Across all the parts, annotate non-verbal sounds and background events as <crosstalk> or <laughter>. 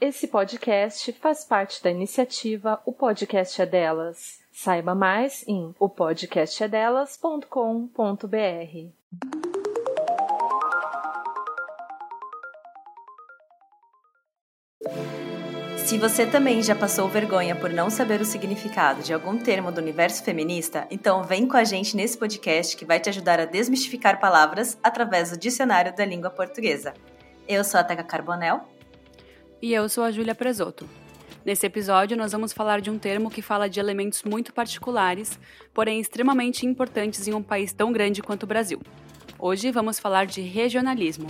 Esse podcast faz parte da iniciativa O Podcast é Delas. Saiba mais em opodcastedelas.com.br. Se você também já passou vergonha por não saber o significado de algum termo do universo feminista, então vem com a gente nesse podcast que vai te ajudar a desmistificar palavras através do dicionário da língua portuguesa. Eu sou a Teca Carbonel. E eu sou a Júlia Presoto. Nesse episódio, nós vamos falar de um termo que fala de elementos muito particulares, porém extremamente importantes em um país tão grande quanto o Brasil. Hoje vamos falar de regionalismo.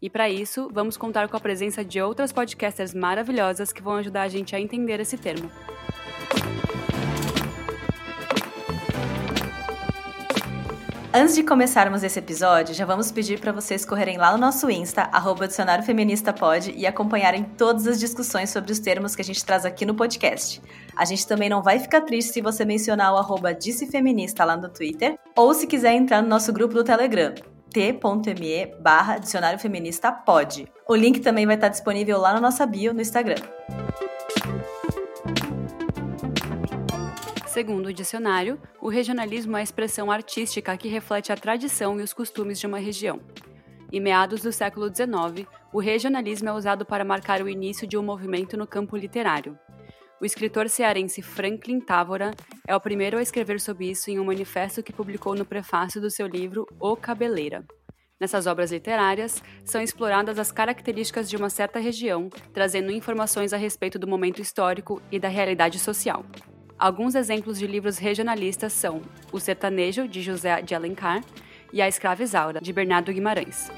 E para isso, vamos contar com a presença de outras podcasters maravilhosas que vão ajudar a gente a entender esse termo. Antes de começarmos esse episódio, já vamos pedir para vocês correrem lá no nosso Insta, arroba Dicionário Feminista Pod, e acompanharem todas as discussões sobre os termos que a gente traz aqui no podcast. A gente também não vai ficar triste se você mencionar o arroba Dissefeminista lá no Twitter, ou se quiser entrar no nosso grupo do Telegram t.me barra Dicionário Feminista Pod. O link também vai estar disponível lá na nossa bio no Instagram. Segundo o dicionário, o regionalismo é a expressão artística que reflete a tradição e os costumes de uma região. Em meados do século XIX, o regionalismo é usado para marcar o início de um movimento no campo literário. O escritor cearense Franklin Távora é o primeiro a escrever sobre isso em um manifesto que publicou no prefácio do seu livro O Cabeleira. Nessas obras literárias, são exploradas as características de uma certa região, trazendo informações a respeito do momento histórico e da realidade social. Alguns exemplos de livros regionalistas são O Sertanejo, de José de Alencar, e A Escrava Isaura, de Bernardo Guimarães.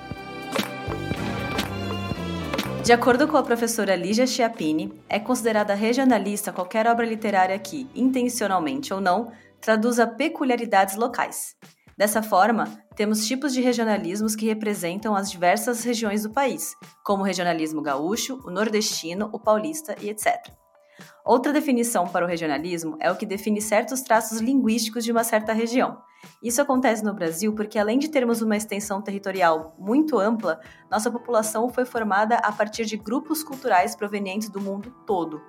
De acordo com a professora Lígia Chiappini, é considerada regionalista qualquer obra literária que, intencionalmente ou não, traduza peculiaridades locais. Dessa forma, temos tipos de regionalismos que representam as diversas regiões do país, como o regionalismo gaúcho, o nordestino, o paulista e etc. Outra definição para o regionalismo é o que define certos traços linguísticos de uma certa região. Isso acontece no Brasil porque, além de termos uma extensão territorial muito ampla, nossa população foi formada a partir de grupos culturais provenientes do mundo todo.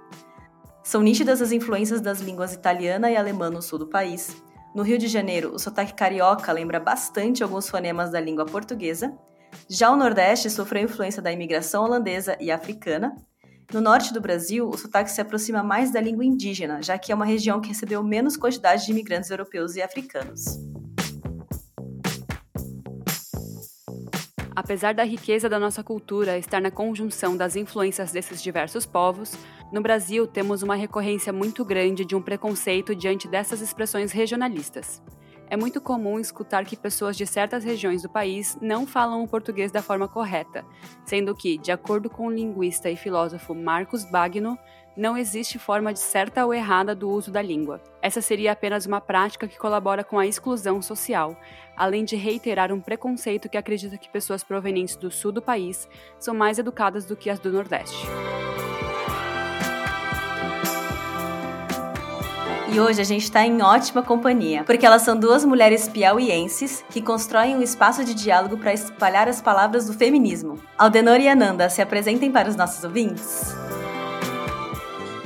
São nítidas as influências das línguas italiana e alemã no sul do país. No Rio de Janeiro, o sotaque carioca lembra bastante alguns fonemas da língua portuguesa. Já o Nordeste sofreu influência da imigração holandesa e africana, no norte do Brasil, o sotaque se aproxima mais da língua indígena, já que é uma região que recebeu menos quantidade de imigrantes europeus e africanos. Apesar da riqueza da nossa cultura estar na conjunção das influências desses diversos povos, no Brasil temos uma recorrência muito grande de um preconceito diante dessas expressões regionalistas é muito comum escutar que pessoas de certas regiões do país não falam o português da forma correta, sendo que, de acordo com o linguista e filósofo Marcos Bagno, não existe forma de certa ou errada do uso da língua. Essa seria apenas uma prática que colabora com a exclusão social, além de reiterar um preconceito que acredita que pessoas provenientes do sul do país são mais educadas do que as do Nordeste. E hoje a gente está em ótima companhia, porque elas são duas mulheres piauienses que constroem um espaço de diálogo para espalhar as palavras do feminismo. Aldenor e Ananda, se apresentem para os nossos ouvintes.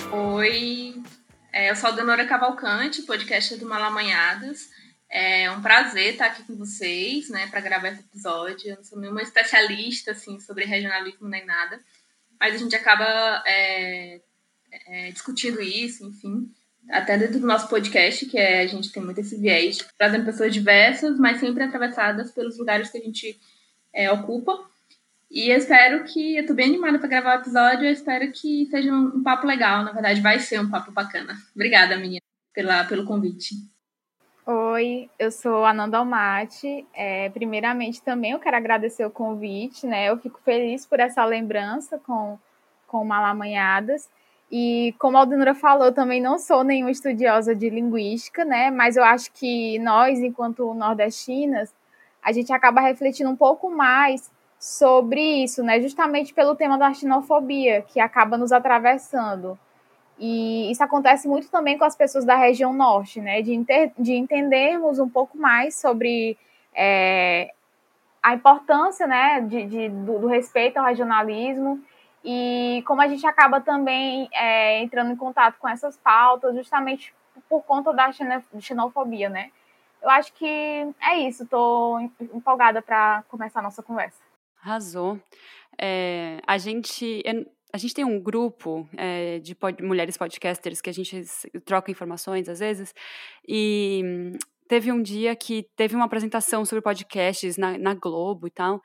Oi, é, eu sou a Aldenora Cavalcante, podcast do Malamanhadas. É um prazer estar aqui com vocês, né, para gravar esse episódio. Eu não sou nenhuma especialista, assim, sobre regionalismo nem nada, mas a gente acaba é, é, discutindo isso, enfim até dentro do nosso podcast, que é, a gente tem muito esse viés, trazendo pessoas diversas, mas sempre atravessadas pelos lugares que a gente é, ocupa. E eu espero que. Eu tô bem animada para gravar o episódio, eu espero que seja um, um, papo legal. Na verdade, vai ser um papo bacana. Obrigada, minha, pela, pelo convite. Oi, eu sou a Nanda Almaty. É, primeiramente, também eu quero agradecer o convite, né? Eu fico feliz por essa lembrança com, com Malamanhadas. E como a Aldenura falou, também não sou nenhuma estudiosa de linguística, né? Mas eu acho que nós, enquanto nordestinas, a gente acaba refletindo um pouco mais sobre isso, né? Justamente pelo tema da xenofobia, que acaba nos atravessando. E isso acontece muito também com as pessoas da região norte, né? De, inter, de entendermos um pouco mais sobre é, a importância, né? De, de do, do respeito ao regionalismo e como a gente acaba também é, entrando em contato com essas pautas, justamente por conta da xenofobia, né? Eu acho que é isso, estou empolgada para começar a nossa conversa. Arrasou. É, a gente. A gente tem um grupo é, de pod, mulheres podcasters que a gente troca informações às vezes, e teve um dia que teve uma apresentação sobre podcasts na, na Globo e tal,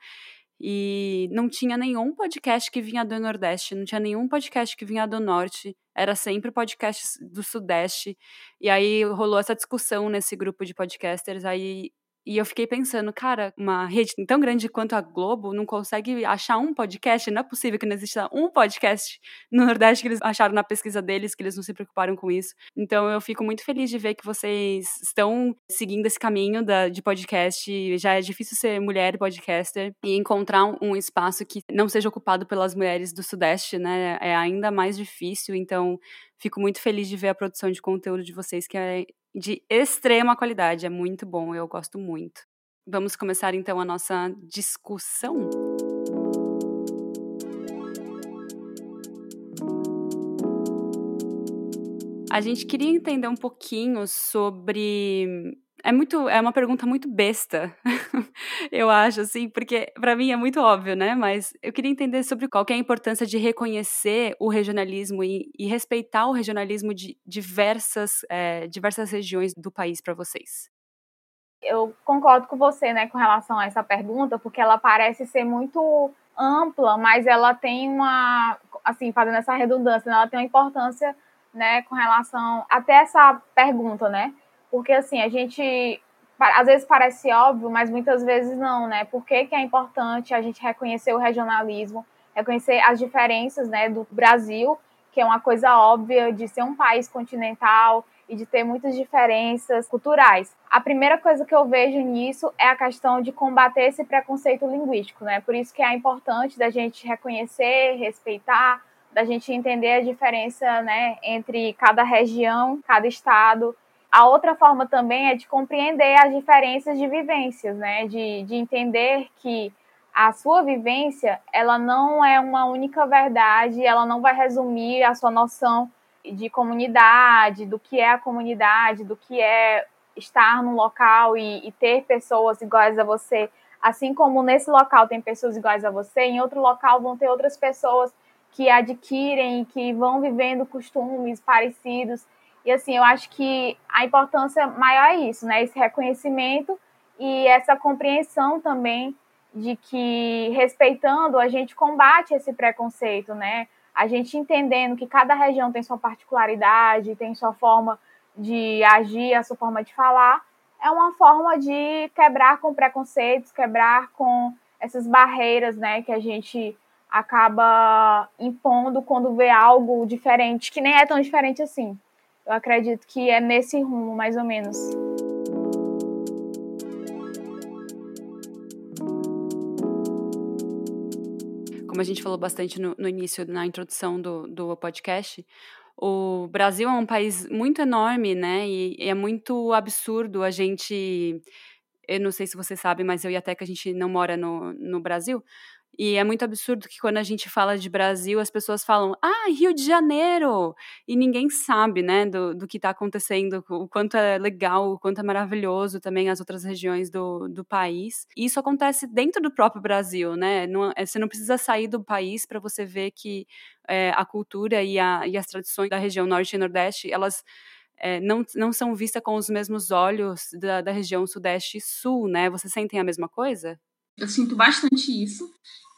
e não tinha nenhum podcast que vinha do Nordeste, não tinha nenhum podcast que vinha do Norte, era sempre podcast do Sudeste. E aí rolou essa discussão nesse grupo de podcasters, aí e eu fiquei pensando, cara, uma rede tão grande quanto a Globo não consegue achar um podcast? Não é possível que não exista um podcast <laughs> no Nordeste que eles acharam na pesquisa deles, que eles não se preocuparam com isso. Então eu fico muito feliz de ver que vocês estão seguindo esse caminho da, de podcast. Já é difícil ser mulher podcaster e encontrar um, um espaço que não seja ocupado pelas mulheres do Sudeste, né? É ainda mais difícil. Então fico muito feliz de ver a produção de conteúdo de vocês, que é de extrema qualidade, é muito bom, eu gosto muito. Vamos começar então a nossa discussão. A gente queria entender um pouquinho sobre é muito é uma pergunta muito besta <laughs> eu acho assim porque para mim é muito óbvio né mas eu queria entender sobre qual é a importância de reconhecer o regionalismo e, e respeitar o regionalismo de diversas é, diversas regiões do país para vocês. Eu concordo com você né com relação a essa pergunta porque ela parece ser muito ampla mas ela tem uma assim fazendo essa redundância né, ela tem uma importância né com relação até essa pergunta né porque, assim, a gente às vezes parece óbvio, mas muitas vezes não, né? Por que, que é importante a gente reconhecer o regionalismo, reconhecer as diferenças né, do Brasil, que é uma coisa óbvia de ser um país continental e de ter muitas diferenças culturais. A primeira coisa que eu vejo nisso é a questão de combater esse preconceito linguístico, né? Por isso que é importante da gente reconhecer, respeitar, da gente entender a diferença, né, entre cada região, cada estado a outra forma também é de compreender as diferenças de vivências, né? De, de entender que a sua vivência, ela não é uma única verdade, ela não vai resumir a sua noção de comunidade, do que é a comunidade, do que é estar num local e, e ter pessoas iguais a você. Assim como nesse local tem pessoas iguais a você, em outro local vão ter outras pessoas que adquirem, que vão vivendo costumes parecidos. E assim, eu acho que a importância maior é isso, né? Esse reconhecimento e essa compreensão também de que respeitando a gente combate esse preconceito, né? A gente entendendo que cada região tem sua particularidade, tem sua forma de agir, a sua forma de falar, é uma forma de quebrar com preconceitos, quebrar com essas barreiras, né, que a gente acaba impondo quando vê algo diferente, que nem é tão diferente assim. Eu acredito que é nesse rumo, mais ou menos. Como a gente falou bastante no, no início, na introdução do, do podcast, o Brasil é um país muito enorme, né? E, é muito absurdo a gente. Eu não sei se você sabe, mas eu e até que a gente não mora no, no Brasil, e é muito absurdo que quando a gente fala de Brasil, as pessoas falam, ah, Rio de Janeiro! E ninguém sabe, né, do, do que está acontecendo, o quanto é legal, o quanto é maravilhoso também as outras regiões do, do país. E isso acontece dentro do próprio Brasil, né? Não, é, você não precisa sair do país para você ver que é, a cultura e, a, e as tradições da região norte e nordeste, elas é, não, não são vistas com os mesmos olhos da, da região sudeste e sul, né? Vocês sentem a mesma coisa? Eu sinto bastante isso.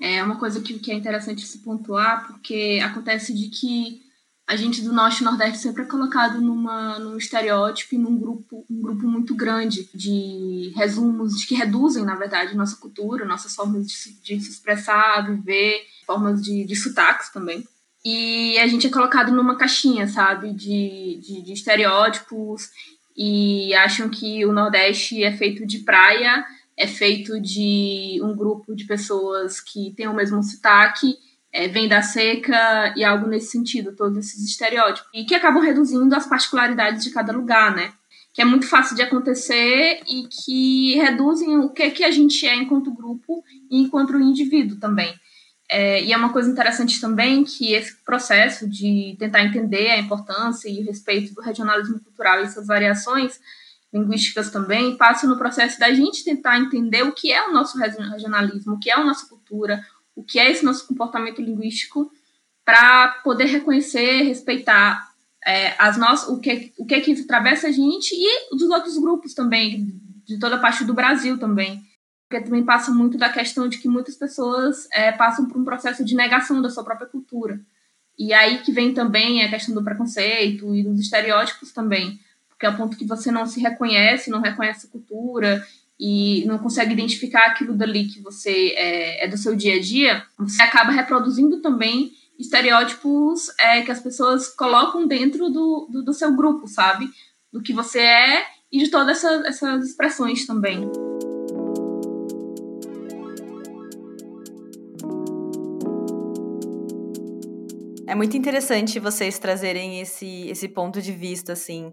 É uma coisa que, que é interessante se pontuar, porque acontece de que a gente do Norte e Nordeste sempre é colocado numa, num estereótipo e num grupo, um grupo muito grande de resumos que reduzem, na verdade, nossa cultura, nossas formas de se, de se expressar, viver, formas de, de sotaques também. E a gente é colocado numa caixinha, sabe, de, de, de estereótipos e acham que o Nordeste é feito de praia é feito de um grupo de pessoas que têm o mesmo sotaque, é, vem da seca e algo nesse sentido, todos esses estereótipos. E que acabam reduzindo as particularidades de cada lugar, né? Que é muito fácil de acontecer e que reduzem o que, que a gente é enquanto grupo e enquanto indivíduo também. É, e é uma coisa interessante também que esse processo de tentar entender a importância e o respeito do regionalismo cultural e suas variações linguísticas também passa no processo da gente tentar entender o que é o nosso regionalismo, o que é a nossa cultura, o que é esse nosso comportamento linguístico, para poder reconhecer, respeitar é, as nossas, o que, o que é que atravessa a gente e dos outros grupos também, de toda a parte do Brasil também. Porque também passa muito da questão de que muitas pessoas é, passam por um processo de negação da sua própria cultura. E aí que vem também a questão do preconceito e dos estereótipos também. Porque é o ponto que você não se reconhece, não reconhece a cultura e não consegue identificar aquilo dali que você é, é do seu dia a dia, você acaba reproduzindo também estereótipos é, que as pessoas colocam dentro do, do, do, seu grupo, sabe? Do que você é e de todas essa, essas expressões também. É muito interessante vocês trazerem esse, esse ponto de vista, assim.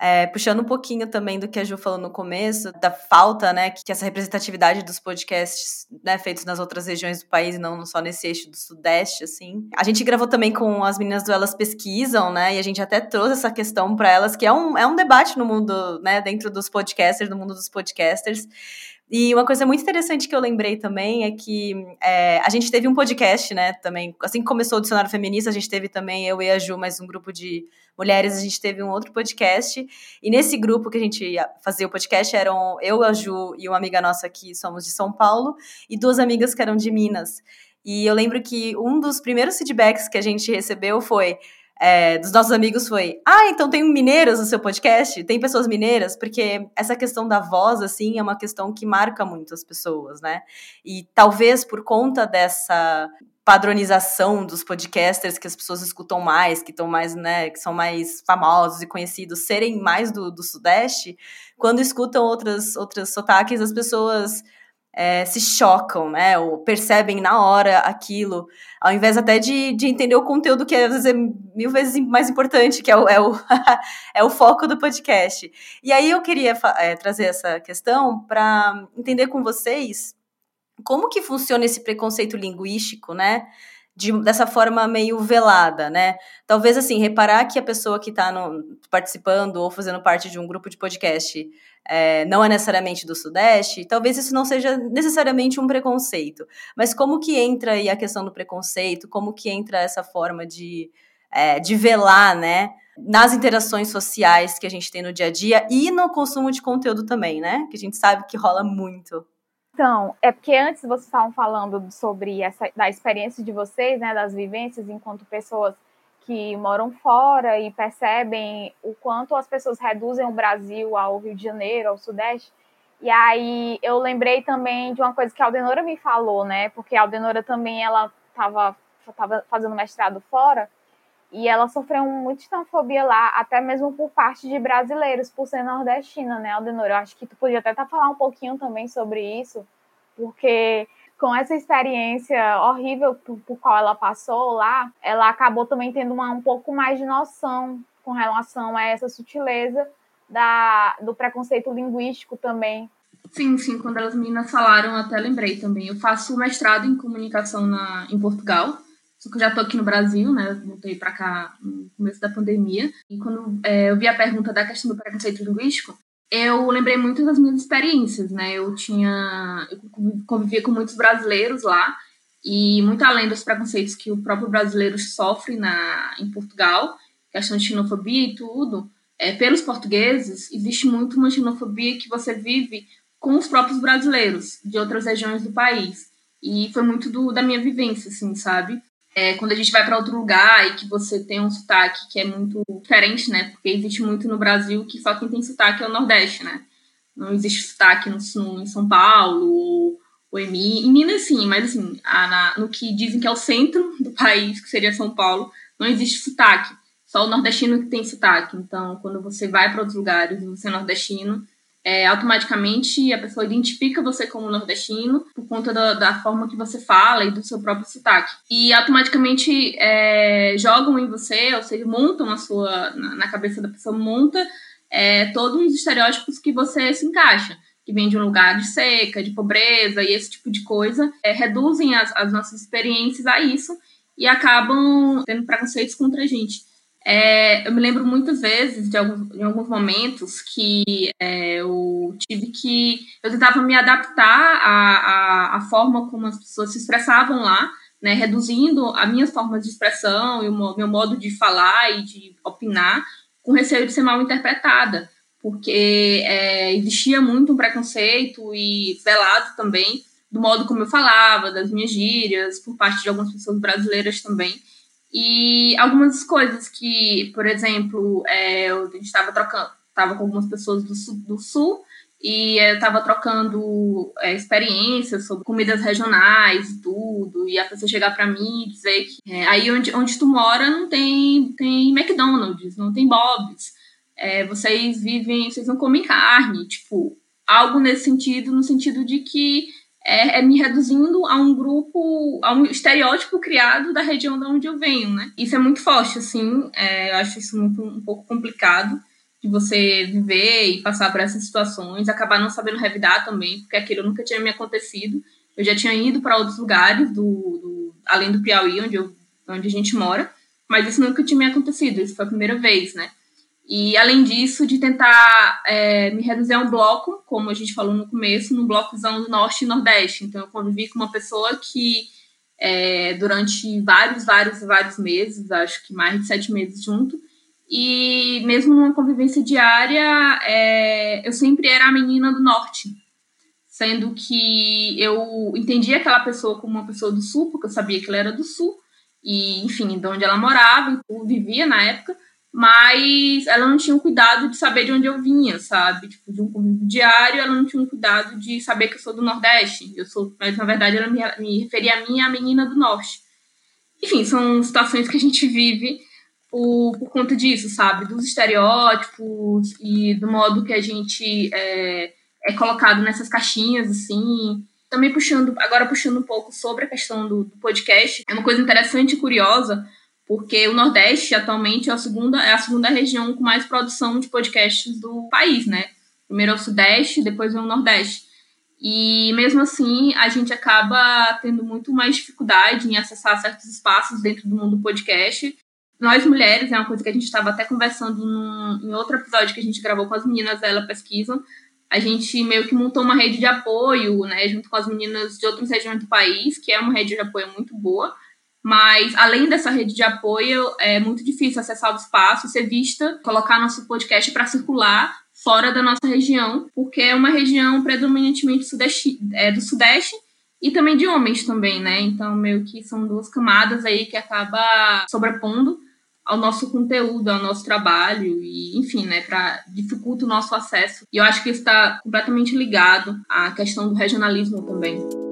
É, puxando um pouquinho também do que a Ju falou no começo, da falta, né, que essa representatividade dos podcasts, né, feitos nas outras regiões do país não só nesse eixo do Sudeste, assim. A gente gravou também com as meninas do Elas Pesquisam, né, e a gente até trouxe essa questão para elas, que é um, é um debate no mundo, né, dentro dos podcasters, no mundo dos podcasters, e uma coisa muito interessante que eu lembrei também é que é, a gente teve um podcast, né, também, assim que começou o Dicionário Feminista, a gente teve também, eu e a Ju, mais um grupo de mulheres, a gente teve um outro podcast, e nesse grupo que a gente fazia o podcast eram eu, a Ju e uma amiga nossa que somos de São Paulo, e duas amigas que eram de Minas. E eu lembro que um dos primeiros feedbacks que a gente recebeu foi é, dos nossos amigos foi: Ah, então tem mineiros no seu podcast? Tem pessoas mineiras? Porque essa questão da voz, assim, é uma questão que marca muito as pessoas, né? E talvez por conta dessa padronização dos podcasters que as pessoas escutam mais, que estão mais, né, que são mais famosos e conhecidos, serem mais do, do Sudeste, quando escutam outras, outras sotaques, as pessoas é, se chocam, né? Ou percebem na hora aquilo, ao invés até de, de entender o conteúdo que às vezes é mil vezes mais importante, que é o, é o, <laughs> é o foco do podcast. E aí eu queria é, trazer essa questão para entender com vocês como que funciona esse preconceito linguístico, né? De, dessa forma meio velada, né? Talvez assim, reparar que a pessoa que está participando ou fazendo parte de um grupo de podcast é, não é necessariamente do Sudeste, talvez isso não seja necessariamente um preconceito. Mas como que entra aí a questão do preconceito? Como que entra essa forma de, é, de velar, né? Nas interações sociais que a gente tem no dia a dia e no consumo de conteúdo também, né? Que a gente sabe que rola muito. Então, é porque antes vocês estavam falando sobre essa da experiência de vocês, né, das vivências enquanto pessoas que moram fora e percebem o quanto as pessoas reduzem o Brasil ao Rio de Janeiro, ao Sudeste. E aí eu lembrei também de uma coisa que a Aldenora me falou, né? Porque a Aldenora também ela estava tava fazendo mestrado fora e ela sofreu muito xenofobia lá, até mesmo por parte de brasileiros, por ser nordestina, né, Aldenora? Eu acho que tu podia até tá falar um pouquinho também sobre isso, porque com essa experiência horrível por, por qual ela passou lá, ela acabou também tendo uma, um pouco mais de noção com relação a essa sutileza da, do preconceito linguístico também. Sim, sim, quando as meninas falaram, até lembrei também. Eu faço mestrado em comunicação na, em Portugal, só que eu já tô aqui no Brasil, né? Voltei para cá no começo da pandemia. E quando é, eu vi a pergunta da questão do preconceito linguístico, eu lembrei muito das minhas experiências, né? Eu tinha. Eu convivia com muitos brasileiros lá, e muito além dos preconceitos que o próprio brasileiro sofre na, em Portugal, questão de xenofobia e tudo, é, pelos portugueses, existe muito uma xenofobia que você vive com os próprios brasileiros de outras regiões do país. E foi muito do, da minha vivência, assim, sabe? É, quando a gente vai para outro lugar e que você tem um sotaque que é muito diferente, né? Porque existe muito no Brasil que só quem tem sotaque é o Nordeste, né? Não existe sotaque no, no em São Paulo ou, ou em, em Minas, sim, mas assim, a, na, no que dizem que é o centro do <laughs> país, que seria São Paulo, não existe sotaque. Só o nordestino que tem sotaque. Então, quando você vai para outros lugares e você é nordestino, é, automaticamente a pessoa identifica você como nordestino por conta da, da, forma que você fala e do seu próprio sotaque. E automaticamente é, jogam em você, ou seja, montam a sua, na, na cabeça da pessoa, monta é, todos os estereótipos que você se encaixa. que vêm de um lugar de seca, de pobreza e esse tipo de coisa, é, reduzem as, as nossas experiências a isso e acabam tendo preconceitos contra a gente. É, eu me lembro muitas vezes de alguns, em alguns momentos que é, eu tive que. Eu tentava me adaptar à, à, à, forma como as pessoas se expressavam lá, né, reduzindo as minhas formas de expressão e o meu modo de falar e de opinar, com receio de ser mal interpretada, porque é, existia muito um preconceito e velado também do modo como eu falava, das minhas gírias, por parte de algumas pessoas brasileiras também. E algumas coisas que, por exemplo, é, gente estava trocando, estava com algumas pessoas do sul, do sul e eu estava trocando é, experiências sobre comidas regionais e tudo, e a pessoa chegar para mim e dizer que é, aí onde, onde tu mora não tem, tem McDonald's, não tem Bob's, é, vocês vivem, vocês não comem carne, tipo, algo nesse sentido, no sentido de que é, é, me reduzindo a um grupo, a um estereótipo criado da região de onde eu venho, né? Isso é muito forte, assim, é, eu acho isso muito, um pouco complicado de você viver e passar por essas situações, acabar não sabendo revidar também, porque aquilo nunca tinha me acontecido. Eu já tinha ido para outros lugares, do, do, além do Piauí, onde, eu, onde a gente mora, mas isso nunca tinha me acontecido, isso foi a primeira vez, né? E, além disso, de tentar é, me reduzir a um bloco, como a gente falou no começo, num blocozão do Norte e Nordeste. Então, eu convivi com uma pessoa que, é, durante vários, vários, vários meses, acho que mais de sete meses junto, e mesmo numa convivência diária, é, eu sempre era a menina do Norte. Sendo que eu entendia aquela pessoa como uma pessoa do Sul, porque eu sabia que ela era do Sul, e, enfim, de onde ela morava, e vivia na época mas ela não tinha o cuidado de saber de onde eu vinha, sabe? Tipo, de um convívio diário, ela não tinha o cuidado de saber que eu sou do Nordeste. Eu sou, mas na verdade ela me, me referia a mim a menina do Norte. Enfim, são situações que a gente vive por, por conta disso, sabe? Dos estereótipos e do modo que a gente é, é colocado nessas caixinhas, assim. Também puxando, agora puxando um pouco sobre a questão do, do podcast, é uma coisa interessante e curiosa, porque o Nordeste atualmente é a segunda, é a segunda região com mais produção de podcasts do país, né? Primeiro é o Sudeste, depois é o Nordeste. E mesmo assim, a gente acaba tendo muito mais dificuldade em acessar certos espaços dentro do mundo do podcast. Nós mulheres, é uma coisa que a gente estava até conversando num, em outro episódio que a gente gravou com as meninas dela pesquisam. A gente meio que montou uma rede de apoio, né, junto com as meninas de outras regiões do país, que é uma rede de apoio muito boa mas, além dessa rede de apoio, é muito difícil acessar o espaço, ser vista, colocar nosso podcast para circular fora da nossa região, porque é uma região predominantemente sudeste, é, do Sudeste e também de homens também, né? Então, meio que são duas camadas aí que acaba sobrepondo ao nosso conteúdo, ao nosso trabalho e, enfim, né, para dificulta o nosso acesso. E eu acho que isso está completamente ligado à questão do regionalismo também.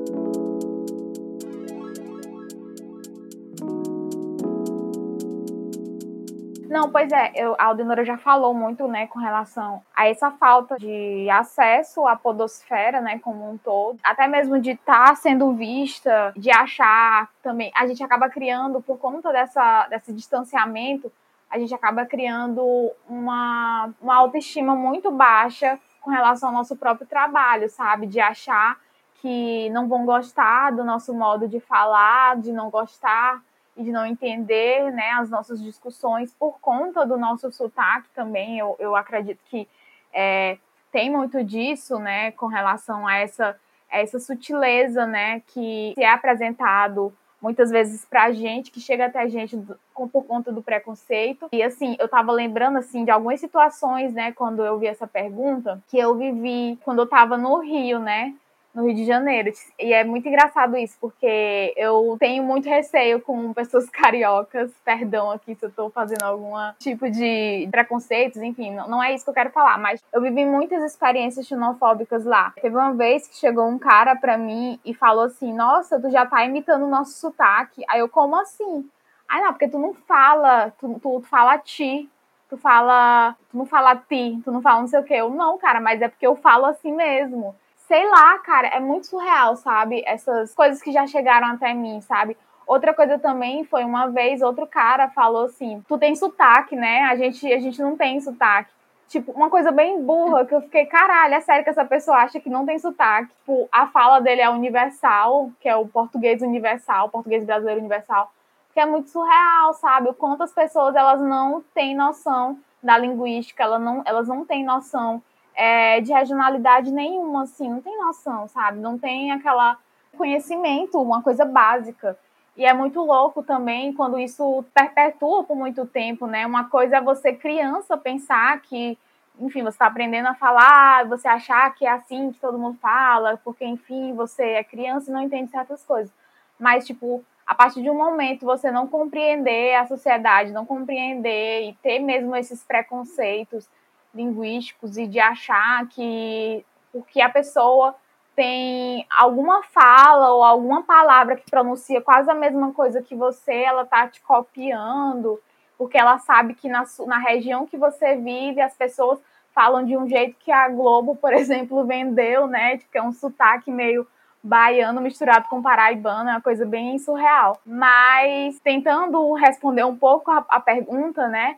Não, pois é, eu, a Aldenora já falou muito, né, com relação a essa falta de acesso à podosfera, né, como um todo, até mesmo de estar tá sendo vista, de achar também, a gente acaba criando, por conta dessa, desse distanciamento, a gente acaba criando uma, uma autoestima muito baixa com relação ao nosso próprio trabalho, sabe? De achar que não vão gostar do nosso modo de falar, de não gostar e de não entender né, as nossas discussões por conta do nosso sotaque também. Eu, eu acredito que é, tem muito disso né, com relação a essa, essa sutileza né, que é apresentado muitas vezes para a gente, que chega até a gente por conta do preconceito. E assim, eu estava lembrando assim de algumas situações, né, quando eu vi essa pergunta, que eu vivi quando eu estava no Rio, né? No Rio de Janeiro. E é muito engraçado isso, porque eu tenho muito receio com pessoas <laughs> cariocas. Perdão aqui se eu tô fazendo algum tipo de preconceitos, enfim, não, é isso que eu quero falar, mas eu vivi muitas experiências xenofóbicas lá. Teve uma vez que chegou um cara pra mim e falou assim: Nossa, tu já tá imitando o nosso sotaque. Aí eu, como assim? Ah, não, porque tu não fala, tu, tu, tu fala ti, tu fala, tu não fala ti, tu não fala não sei o que. Eu, não, cara, mas é porque eu falo assim mesmo sei lá, cara, é muito surreal, sabe? Essas coisas que já chegaram até mim, sabe? Outra coisa também foi uma vez, outro cara falou assim: Tu tem sotaque, né? A gente, a gente não tem sotaque. Tipo, uma coisa bem burra, que eu fiquei, caralho, é sério que essa pessoa acha que não tem sotaque. Tipo, a fala dele é universal, que é o português universal, português brasileiro universal, que é muito surreal, sabe? Quantas pessoas, elas não têm noção da linguística, elas não, elas não têm noção é, de regionalidade nenhuma, assim, não tem noção, sabe? Não tem aquela conhecimento, uma coisa básica. E é muito louco também quando isso perpetua por muito tempo, né? Uma coisa é você, criança, pensar que, enfim, você está aprendendo a falar, você achar que é assim que todo mundo fala, porque, enfim, você é criança e não entende certas coisas. Mas, tipo, a partir de um momento você não compreender a sociedade, não compreender e ter mesmo esses preconceitos linguísticos e de achar que porque a pessoa tem alguma fala ou alguma palavra que pronuncia quase a mesma coisa que você, ela tá te copiando, porque ela sabe que na, na região que você vive as pessoas falam de um jeito que a Globo, por <laughs> exemplo, vendeu, né? Que é um sotaque meio baiano misturado com paraibano, é uma coisa bem surreal. Mas tentando responder um pouco a, a pergunta, né?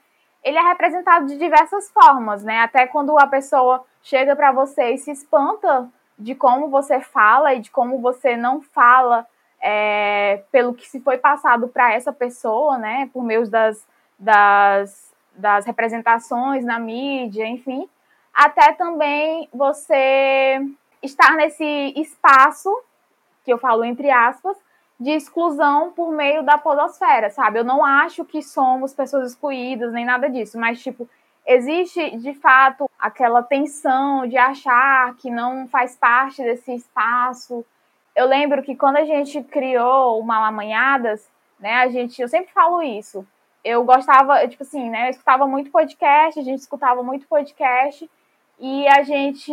Ele é representado de diversas formas, né? Até quando a pessoa chega para você e se espanta de como você fala e de como você não fala é, pelo que se foi passado para essa pessoa, né, por meio das, das, das representações na mídia, enfim, até também você estar nesse espaço, que eu falo entre aspas, de exclusão por meio da podosfera, sabe? Eu não acho que somos pessoas excluídas nem nada disso, mas tipo, existe de fato aquela tensão de achar que não faz parte desse espaço. Eu lembro que quando a gente criou o Malamanhadas, né, a gente, eu sempre falo isso. Eu gostava, tipo assim, né, eu escutava muito podcast, a gente escutava muito podcast e a gente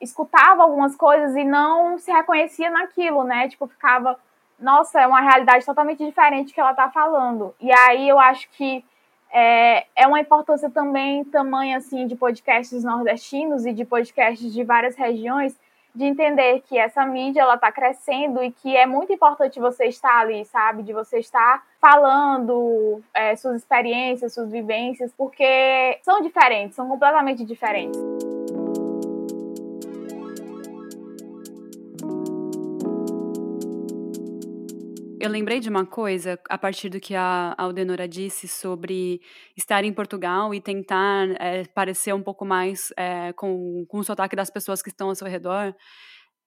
escutava algumas coisas e não se reconhecia naquilo, né? Tipo, ficava, nossa, é uma realidade totalmente diferente que ela tá falando. E aí eu acho que é, é uma importância também tamanha assim de podcasts nordestinos e de podcasts de várias regiões de entender que essa mídia ela está crescendo e que é muito importante você estar ali, sabe, de você estar falando é, suas experiências, suas vivências, porque são diferentes, são completamente diferentes. Eu lembrei de uma coisa a partir do que a Aldenora disse sobre estar em Portugal e tentar é, parecer um pouco mais é, com, com o sotaque das pessoas que estão ao seu redor.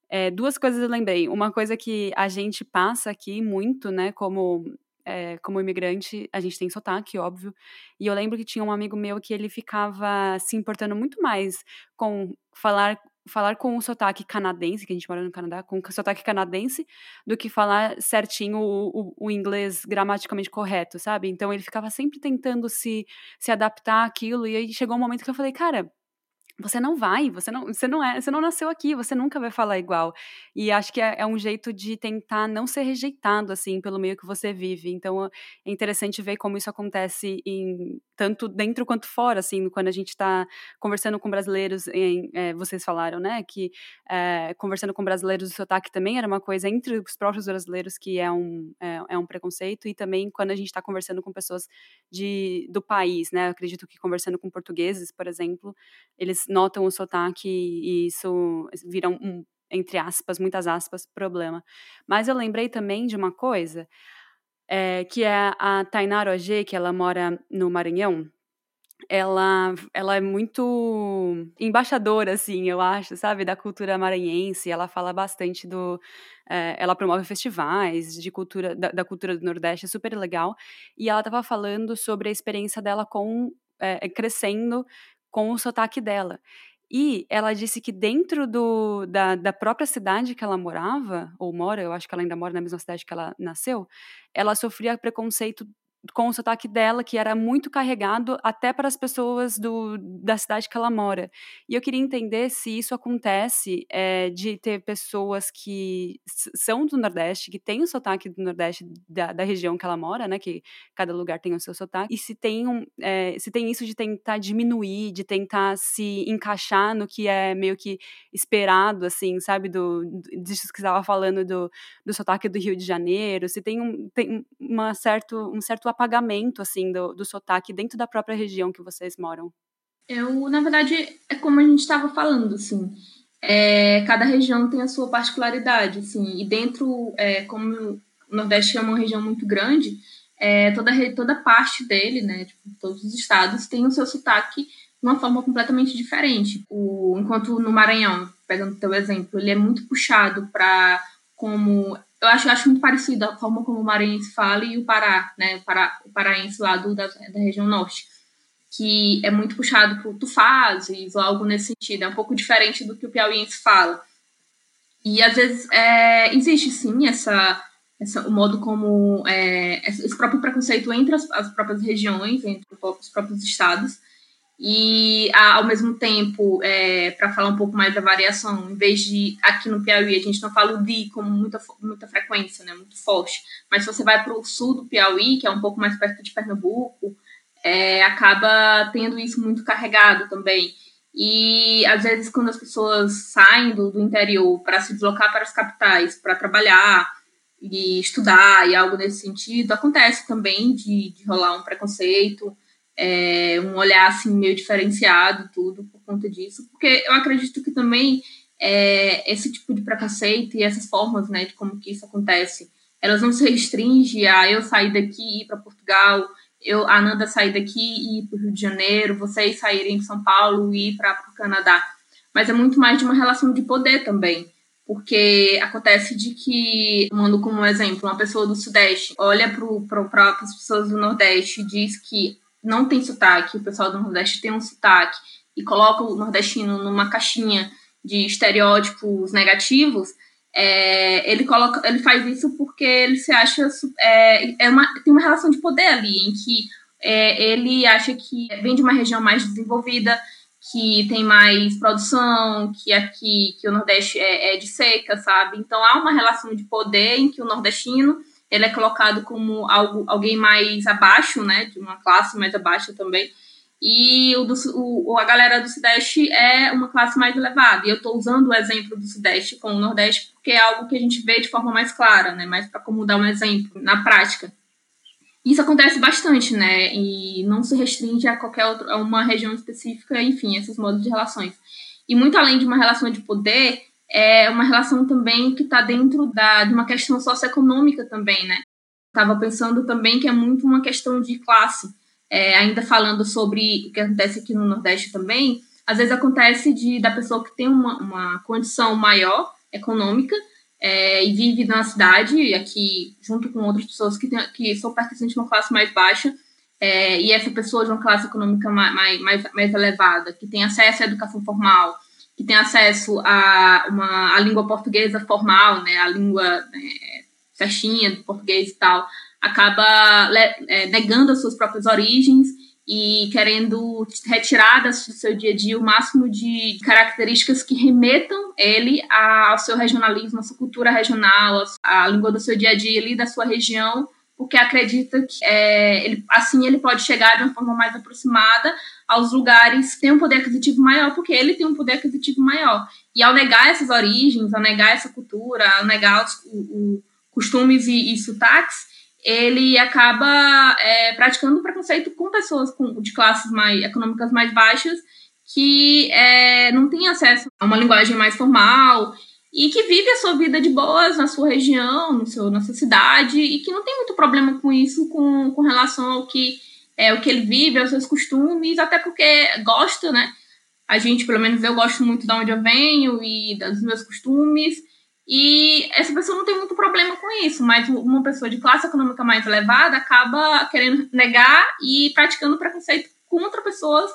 É, duas coisas eu lembrei. Uma coisa que a gente passa aqui muito, né, como é, como imigrante, a gente tem sotaque, óbvio. E eu lembro que tinha um amigo meu que ele ficava se importando muito mais com falar falar com o sotaque canadense, que a gente mora no Canadá, com o sotaque canadense, do que falar certinho o, o, o, inglês gramaticamente correto, sabe? Então ele ficava sempre tentando se, se adaptar àquilo, e aí chegou um momento que eu falei, cara, você não vai, você não, você não é, você não nasceu aqui, você nunca vai falar igual. E acho que é, é, um jeito de tentar não ser rejeitado assim pelo meio que você vive. Então é interessante ver como isso acontece em tanto dentro quanto fora, assim, quando a gente está conversando com brasileiros, em, é, vocês falaram, né, que é, conversando com brasileiros o sotaque também era uma coisa entre os próprios brasileiros que é um, é, é um preconceito, e também quando a gente está conversando com pessoas de, do país, né, Eu acredito que conversando com portugueses, por exemplo, eles notam o sotaque e isso vira um, entre aspas, muitas aspas, problema. Mas eu lembrei também de uma coisa, é, que é a Tainara Ogê, que ela mora no Maranhão, ela, ela é muito embaixadora, assim, eu acho, sabe, da cultura maranhense. Ela fala bastante do. É, ela promove festivais de cultura, da, da, cultura do Nordeste, é super legal. E ela estava falando sobre a experiência dela com. É, crescendo com o sotaque dela. E ela disse que dentro do, da, da própria cidade que ela morava, ou mora, eu acho que ela ainda mora na mesma cidade que ela nasceu, ela sofria preconceito com o sotaque dela, que era muito carregado até para as pessoas do, da cidade que ela mora. E eu queria entender se isso acontece é, de ter pessoas que são do Nordeste, que têm o sotaque do Nordeste da, da, região que ela mora, né? Que cada lugar tem o seu sotaque, e se tem, um, é, se tem isso de tentar diminuir, de tentar se encaixar no que é meio que esperado, assim, sabe? Do, disso que estava falando do, do sotaque do Rio de Janeiro, se tem um, tem uma certo, um certo apagamento, assim, do, do sotaque dentro da própria região que vocês moram? Eu, na verdade, é como a gente estava falando, assim. É, cada região tem a sua particularidade, assim, e dentro, é, como o Nordeste é uma região muito grande, é, toda, toda parte dele, né, tipo, todos os estados, tem o seu sotaque de uma forma completamente diferente. O, enquanto no Maranhão, pegando o teu exemplo, ele é muito puxado para como eu acho, eu acho muito parecido a forma como o maranhense fala e o Pará, né, o, Pará, o paraense lá do, da, da região norte que é muito puxado por tu fazes ou algo nesse sentido. É um pouco diferente do que o piauiense fala. E às vezes é, existe sim essa, essa, o modo como é, esse próprio preconceito entre as, as, próprias regiões, entre os próprios estados. E ao mesmo tempo, é, para falar um pouco mais da variação, em vez de aqui no Piauí a gente não fala o di como muita, muita frequência, né, muito forte, mas se você vai para o sul do Piauí, que é um pouco mais perto de Pernambuco, é, acaba tendo isso muito carregado também. E às vezes, quando as pessoas saem do, do interior para se deslocar para as capitais, para trabalhar e estudar e algo nesse sentido, acontece também de, de rolar um preconceito, é, um olhar assim meio diferenciado, tudo por conta disso, porque eu acredito que também é, esse tipo de preconceito e essas formas, né, de como que isso acontece, elas não se restringem a eu sair daqui e ir para Portugal eu, a Ananda sair daqui e ir para o Rio de Janeiro, vocês saírem de São Paulo e ir para o Canadá. Mas é muito mais de uma relação de poder também. Porque acontece de que, mando como exemplo, uma pessoa do Sudeste olha para as pessoas do Nordeste e diz que não tem sotaque, o pessoal do Nordeste tem um sotaque, e coloca o nordestino numa caixinha de estereótipos negativos, é, ele coloca, ele faz isso porque ele se acha é, é uma, tem uma relação de poder ali em que é, ele acha que vem de uma região mais desenvolvida, que tem mais produção, que aqui que o Nordeste é, é de seca, sabe? Então há uma relação de poder em que o nordestino ele é colocado como algo, alguém mais abaixo, né, de uma classe mais abaixo também e o, do, o, a galera do Sudeste é uma classe mais elevada. E eu estou usando o exemplo do Sudeste com o Nordeste porque é algo que a gente vê de forma mais clara, né? Mais para como dar um exemplo na prática. Isso acontece bastante, né? E não se restringe a qualquer outra, a uma região específica, enfim, esses modos de relações. E muito além de uma relação de poder, é uma relação também que está dentro da, de uma questão socioeconômica também, né? Estava pensando também que é muito uma questão de classe é, ainda falando sobre o que acontece aqui no Nordeste também, às vezes acontece de da pessoa que tem uma, uma condição maior econômica é, e vive na cidade, aqui junto com outras pessoas que, tem, que são pertencentes de uma classe mais baixa, é, e essa pessoa de uma classe econômica mais, mais, mais elevada, que tem acesso à educação formal, que tem acesso a uma a língua portuguesa formal, né, a língua é, certinha do português e tal, acaba é, negando as suas próprias origens e querendo retirar do seu dia a dia o máximo de características que remetam ele ao seu regionalismo, à sua cultura regional, à língua do seu dia a dia ali da sua região, porque acredita que é, ele, assim ele pode chegar de uma forma mais aproximada aos lugares que têm um poder aquisitivo maior, porque ele tem um poder aquisitivo maior. E ao negar essas origens, ao negar essa cultura, ao negar os, o, o costumes e, e sotaques, ele acaba é, praticando preconceito com pessoas com, de classes mais econômicas mais baixas que é, não têm acesso a uma linguagem mais formal e que vive a sua vida de boas na sua região, no seu, na sua cidade e que não tem muito problema com isso com, com relação ao que é o que ele vive, aos seus costumes, até porque gosta, né? A gente, pelo menos eu gosto muito de onde eu venho e dos meus costumes. E essa pessoa não tem muito problema com isso, mas uma pessoa de classe econômica mais elevada acaba querendo negar e praticando preconceito contra pessoas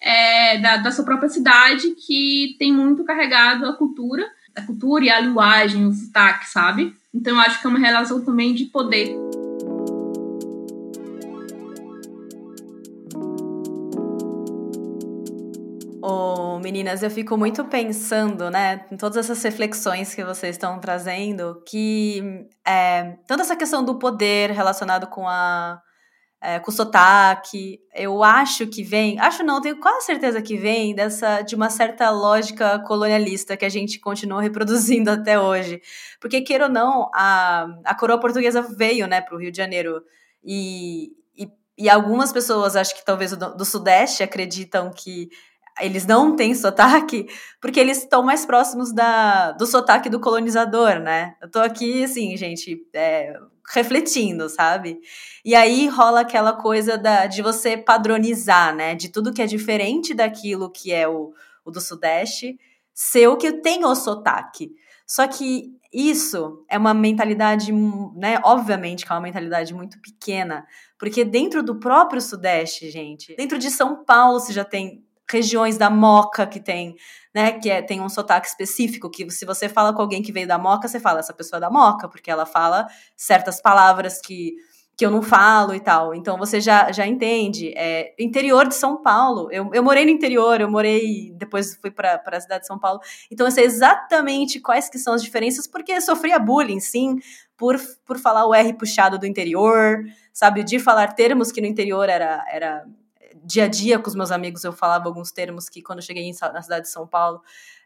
é, da, da sua própria cidade que tem muito carregado a cultura, a cultura e a linguagem, o sotaque, sabe? Então eu acho que é uma relação também de poder. Meninas, eu fico muito pensando, né, em todas essas reflexões que vocês estão trazendo, que é, toda essa questão do poder relacionado com a é, com o sotaque, eu acho que vem, acho não, tenho quase certeza que vem dessa de uma certa lógica colonialista que a gente continua reproduzindo <laughs> até hoje, porque queira ou não, a, a coroa portuguesa veio, né, para o Rio de Janeiro. E e algumas pessoas, acho que talvez do, do Sudeste, acreditam que eles não têm sotaque porque eles estão mais próximos da, do sotaque do colonizador, né? Eu tô aqui, assim, gente, é, refletindo, sabe? E aí rola aquela coisa da, de você padronizar, né? De tudo que é diferente daquilo que é o, o do Sudeste ser o que tem o sotaque. Só que isso é uma mentalidade, né? Obviamente que é uma mentalidade muito pequena, porque dentro do próprio Sudeste, gente, dentro de São Paulo você já tem regiões da Moca que tem, né, que é, tem um sotaque específico, que se você fala com alguém que veio da Moca, você fala essa pessoa é da Moca, porque ela fala certas palavras que que eu não falo e tal. Então você já, já entende. É, interior de São Paulo. Eu, eu morei no interior, eu morei. Depois fui para a cidade de São Paulo. Então eu sei exatamente quais que são as diferenças, porque sofria bullying, sim, por, por falar o R puxado do interior, sabe? De falar termos que no interior era. era dia a dia com os meus amigos eu falava alguns termos que quando eu cheguei na cidade de São Paulo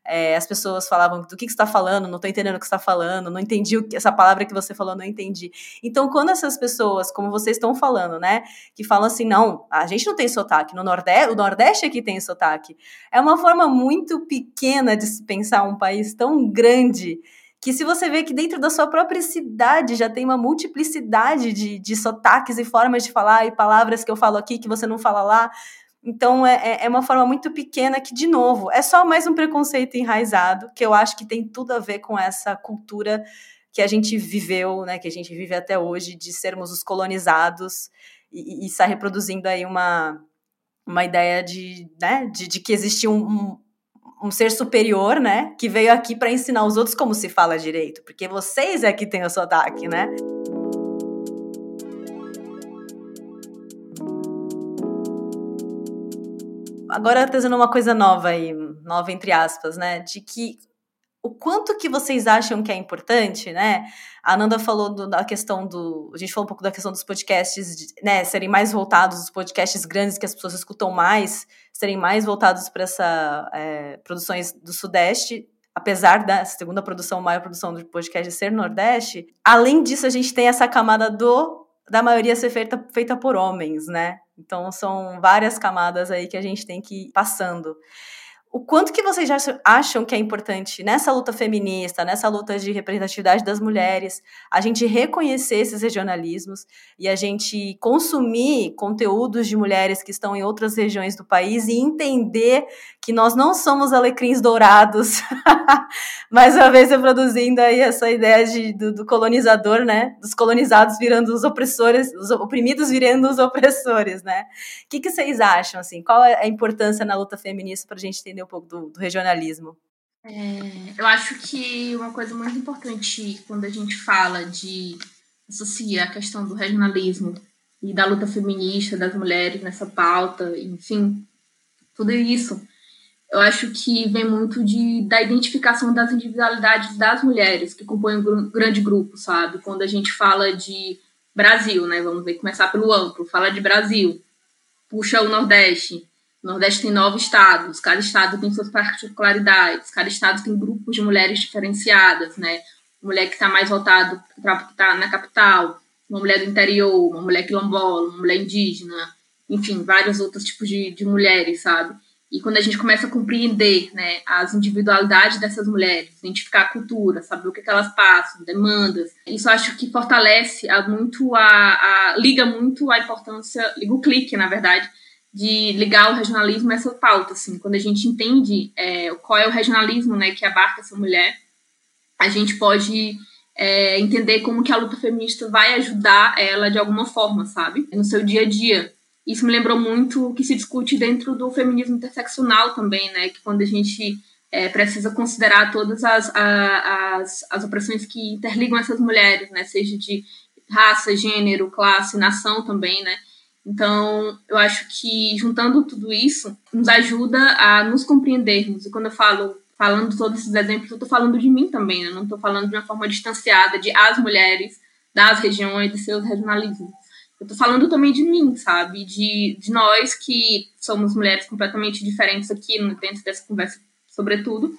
é, as pessoas falavam do que, que você está falando, não estou entendendo o que está falando, não entendi o que, essa palavra que você falou, não entendi. Então, quando essas pessoas, como vocês estão falando, né, que falam assim, não, a gente não tem sotaque, no Nordeste, o Nordeste aqui tem sotaque, é uma forma muito pequena de se pensar um país tão grande que se você vê que dentro da sua própria cidade já tem uma multiplicidade de, de sotaques e formas de falar e palavras que eu falo aqui que você não fala lá, então é, é, é uma forma muito pequena que, de novo, é só mais um preconceito enraizado, que eu acho que tem tudo a ver com essa cultura que a gente viveu, né, que a gente vive até hoje, de sermos os colonizados e, e estar reproduzindo aí uma, uma ideia de, né, de, de que existia um, um, um, ser superior, né, que veio aqui para ensinar os outros como se fala direito, porque vocês é que têm o sotaque, né? agora trazendo uma coisa nova aí, nova entre aspas, né? De que o quanto que vocês acham que é importante, né? A Ananda falou do, da questão do. A gente falou um pouco da questão dos podcasts, né? Serem mais voltados, os podcasts grandes que as pessoas escutam mais, serem mais voltados para essa é, produções do Sudeste. Apesar da segunda produção, maior produção do podcast ser Nordeste, além disso, a gente tem essa camada do da maioria ser feita, feita por homens, né? Então são várias camadas aí que a gente tem que ir passando. O quanto que vocês acham que é importante nessa luta feminista, nessa luta de representatividade das mulheres, a gente reconhecer esses regionalismos e a gente consumir conteúdos de mulheres que estão em outras regiões do país e entender que nós não somos alecrins dourados, <laughs> mais uma vez reproduzindo aí essa ideia de, do, do, colonizador, né? Dos colonizados virando os opressores, os oprimidos virando os opressores, né? O que, que vocês acham, assim? Qual é a importância na luta feminista para a gente entender um pouco do, do regionalismo? É, eu acho que uma coisa muito importante quando a gente fala de associar a questão do regionalismo e da luta feminista das mulheres nessa pauta, enfim, tudo isso eu acho que vem muito de, da identificação das individualidades das mulheres que compõem um grande grupo, sabe? Quando a gente fala de Brasil, né? Vamos ver, começar pelo amplo, fala de Brasil, puxa o Nordeste. O Nordeste tem nove estados, cada estado tem suas particularidades, cada estado tem grupos de mulheres diferenciadas, né? Uma mulher que está mais voltado para tá na capital, uma mulher do interior, uma mulher quilombola, uma mulher indígena, enfim, vários outros tipos de, de mulheres, sabe? E quando a gente começa a compreender né, as individualidades dessas mulheres, identificar a cultura, saber o que, que elas passam, demandas, isso acho que fortalece a, muito a, a, liga muito a importância, liga o clique, na verdade, de ligar o regionalismo a essa pauta. Assim, quando a gente entende é, qual é o regionalismo né, que abarca essa mulher, a gente pode é, entender como que a luta feminista vai ajudar ela de alguma forma, sabe? No seu dia a dia. Isso me lembrou muito o que se discute dentro do feminismo interseccional também, né? Que quando a gente é, precisa considerar todas as, as, as opressões que interligam essas mulheres, né? Seja de raça, gênero, classe, nação também, né? Então, eu acho que juntando tudo isso nos ajuda a nos compreendermos. E quando eu falo, falando todos esses exemplos, eu estou falando de mim também, né? não estou falando de uma forma distanciada de as mulheres, das regiões, de seus regionalismos. Eu tô falando também de mim, sabe? De, de nós que somos mulheres completamente diferentes aqui dentro dessa conversa, sobretudo,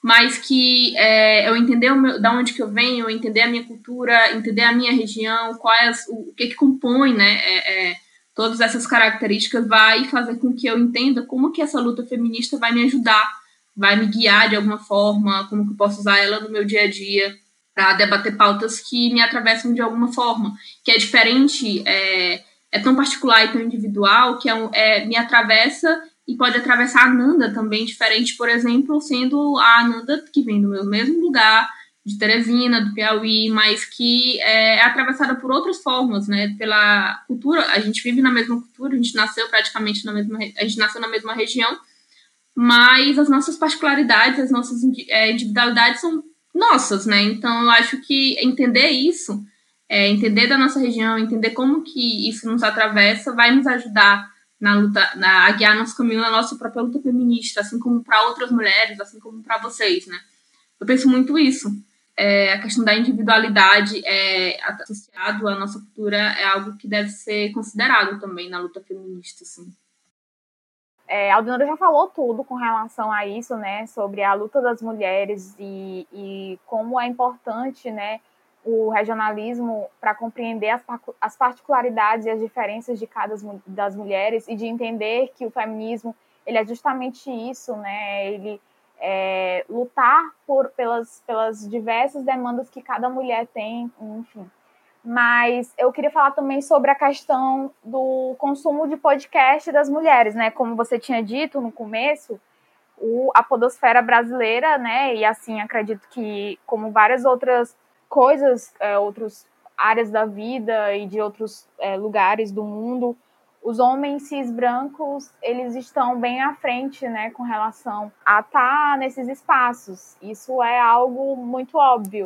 mas que é, eu entender o meu, da onde que eu venho, entender a minha cultura, entender a minha região, qual é o, o que que compõe, né, é, é, todas essas características vai fazer com que eu entenda como que essa luta feminista vai me ajudar, vai me guiar de alguma forma, como que eu posso usar ela no meu dia a dia para debater pautas que me atravessam de alguma forma, que é diferente, é, é tão particular e tão individual que é, é, me atravessa e pode atravessar a Nanda também, diferente, por exemplo, sendo a Nanda que vem do meu mesmo lugar, de Teresina, do Piauí, mas que é, é atravessada por outras formas, né? Pela cultura, a gente vive na mesma cultura, a gente nasceu praticamente na mesma, a gente nasceu na mesma região, mas as nossas particularidades, as nossas é, individualidades são nossas, né? Então eu acho que entender isso, é, entender da nossa região, entender como que isso nos atravessa, vai nos ajudar na luta, na, a guiar nosso caminho na nossa própria luta feminista, assim como para outras mulheres, assim como para vocês, né? Eu penso muito isso é, a questão da individualidade é, associado à nossa cultura é algo que deve ser considerado também na luta feminista, assim. É, já falou tudo com relação a isso, né, sobre a luta das mulheres e, e como é importante, né, o regionalismo para compreender as, as particularidades e as diferenças de cada das mulheres e de entender que o feminismo ele é justamente isso, né, ele é, lutar por, pelas, pelas diversas demandas que cada mulher tem, enfim. Mas eu queria falar também sobre a questão do consumo de podcast das mulheres, né? Como você tinha dito no começo, o, a podosfera brasileira, né? E assim, acredito que, como várias outras coisas, é, outras áreas da vida e de outros é, lugares do mundo, os homens cis brancos eles estão bem à frente, né, com relação a estar tá nesses espaços. Isso é algo muito óbvio.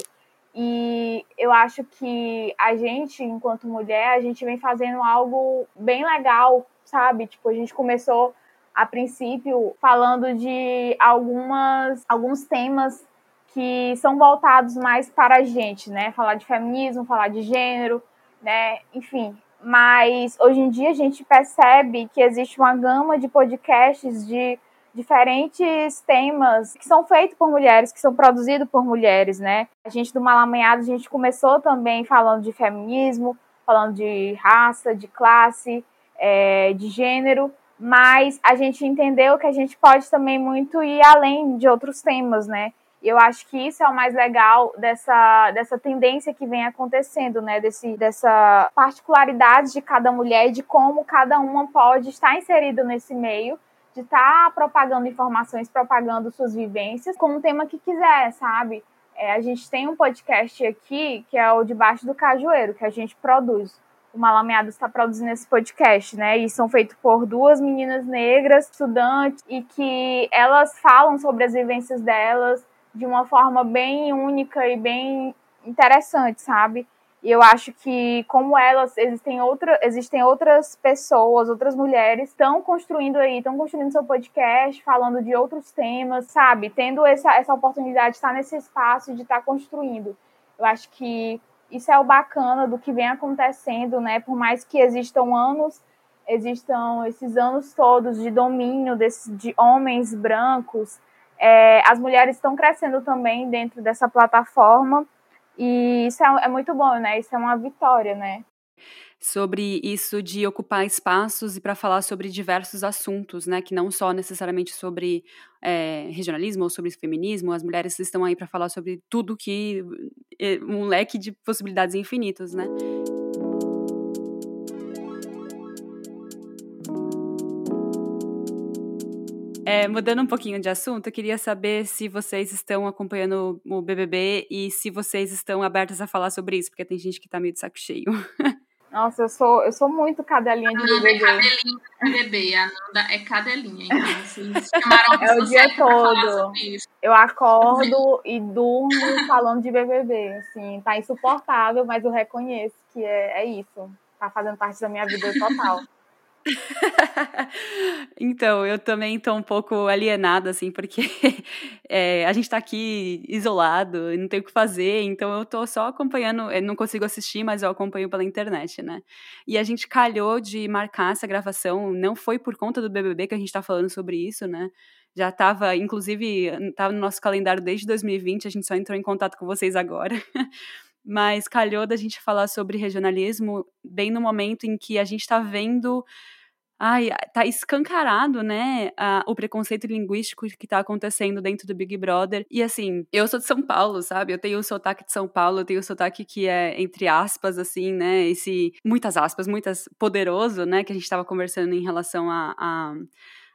E eu acho que a gente, enquanto mulher, a gente vem fazendo algo bem legal, sabe? Tipo, a gente começou a princípio falando de algumas alguns temas que são voltados mais para a gente, né? Falar de feminismo, falar de gênero, né? Enfim, mas hoje em dia a gente percebe que existe uma gama de podcasts de diferentes temas que são feitos por mulheres, que são produzidos por mulheres, né? A gente do Malamanhado, a gente começou também falando de feminismo, falando de raça, de classe, é, de gênero, mas a gente entendeu que a gente pode também muito ir além de outros temas, né? Eu acho que isso é o mais legal dessa, dessa tendência que vem acontecendo, né? Desse, dessa particularidade de cada mulher e de como cada uma pode estar inserida nesse meio, de estar propagando informações, propagando suas vivências, com o tema que quiser, sabe? É, a gente tem um podcast aqui, que é o Debaixo do Cajueiro, que a gente produz. O Malameado está produzindo esse podcast, né? E são feitos por duas meninas negras, estudantes, e que elas falam sobre as vivências delas, de uma forma bem única e bem interessante, sabe? E eu acho que, como elas, existem, outra, existem outras pessoas, outras mulheres estão construindo aí, estão construindo seu podcast, falando de outros temas, sabe? Tendo essa, essa oportunidade de estar nesse espaço, de estar construindo. Eu acho que isso é o bacana do que vem acontecendo, né? Por mais que existam anos, existam esses anos todos de domínio desse, de homens brancos, é, as mulheres estão crescendo também dentro dessa plataforma e isso é, é muito bom, né? Isso é uma vitória, né? sobre isso de ocupar espaços e para falar sobre diversos assuntos, né, que não só necessariamente sobre é, regionalismo ou sobre feminismo, as mulheres estão aí para falar sobre tudo que um leque de possibilidades infinitos, né? É, mudando um pouquinho de assunto, eu queria saber se vocês estão acompanhando o BBB e se vocês estão abertas a falar sobre isso, porque tem gente que tá meio de saco cheio. <laughs> Nossa, eu sou, eu sou muito cadelinha de Nanda BBB. é cadelinha de BBB, a Nanda é cadelinha. Então, vocês chamaram é o dia todo. Eu acordo e durmo falando de BBB. Assim, tá insuportável, mas eu reconheço que é, é isso. Tá fazendo parte da minha vida total. <laughs> então, eu também estou um pouco alienada, assim, porque <laughs> é, a gente está aqui isolado e não tem o que fazer, então eu estou só acompanhando, eu não consigo assistir, mas eu acompanho pela internet, né? E a gente calhou de marcar essa gravação, não foi por conta do BBB que a gente está falando sobre isso, né? Já estava, inclusive, estava no nosso calendário desde 2020, a gente só entrou em contato com vocês agora. <laughs> mas calhou da gente falar sobre regionalismo bem no momento em que a gente está vendo Ai, tá escancarado, né, a, o preconceito linguístico que tá acontecendo dentro do Big Brother. E assim, eu sou de São Paulo, sabe? Eu tenho o sotaque de São Paulo, eu tenho o sotaque que é, entre aspas, assim, né, esse, muitas aspas, muitas, poderoso, né, que a gente tava conversando em relação a, a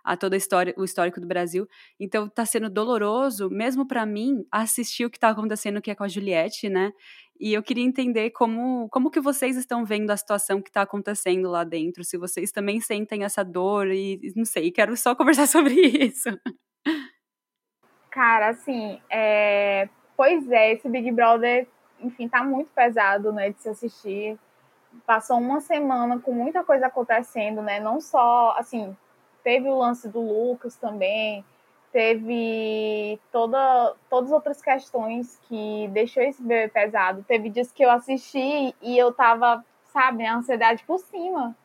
a toda a história, o histórico do Brasil. Então tá sendo doloroso, mesmo para mim, assistir o que tá acontecendo que é com a Juliette, né? E eu queria entender como, como que vocês estão vendo a situação que está acontecendo lá dentro, se vocês também sentem essa dor e não sei, quero só <laughs> conversar sobre isso. Cara, assim, é... pois é, esse Big Brother, enfim, tá muito pesado, né, de se assistir. Passou uma semana com muita coisa acontecendo, né, não só, assim, teve o lance do Lucas também, teve toda, todas as outras questões que deixou esse bebê pesado. Teve dias que eu assisti e eu tava, sabe, a ansiedade por cima,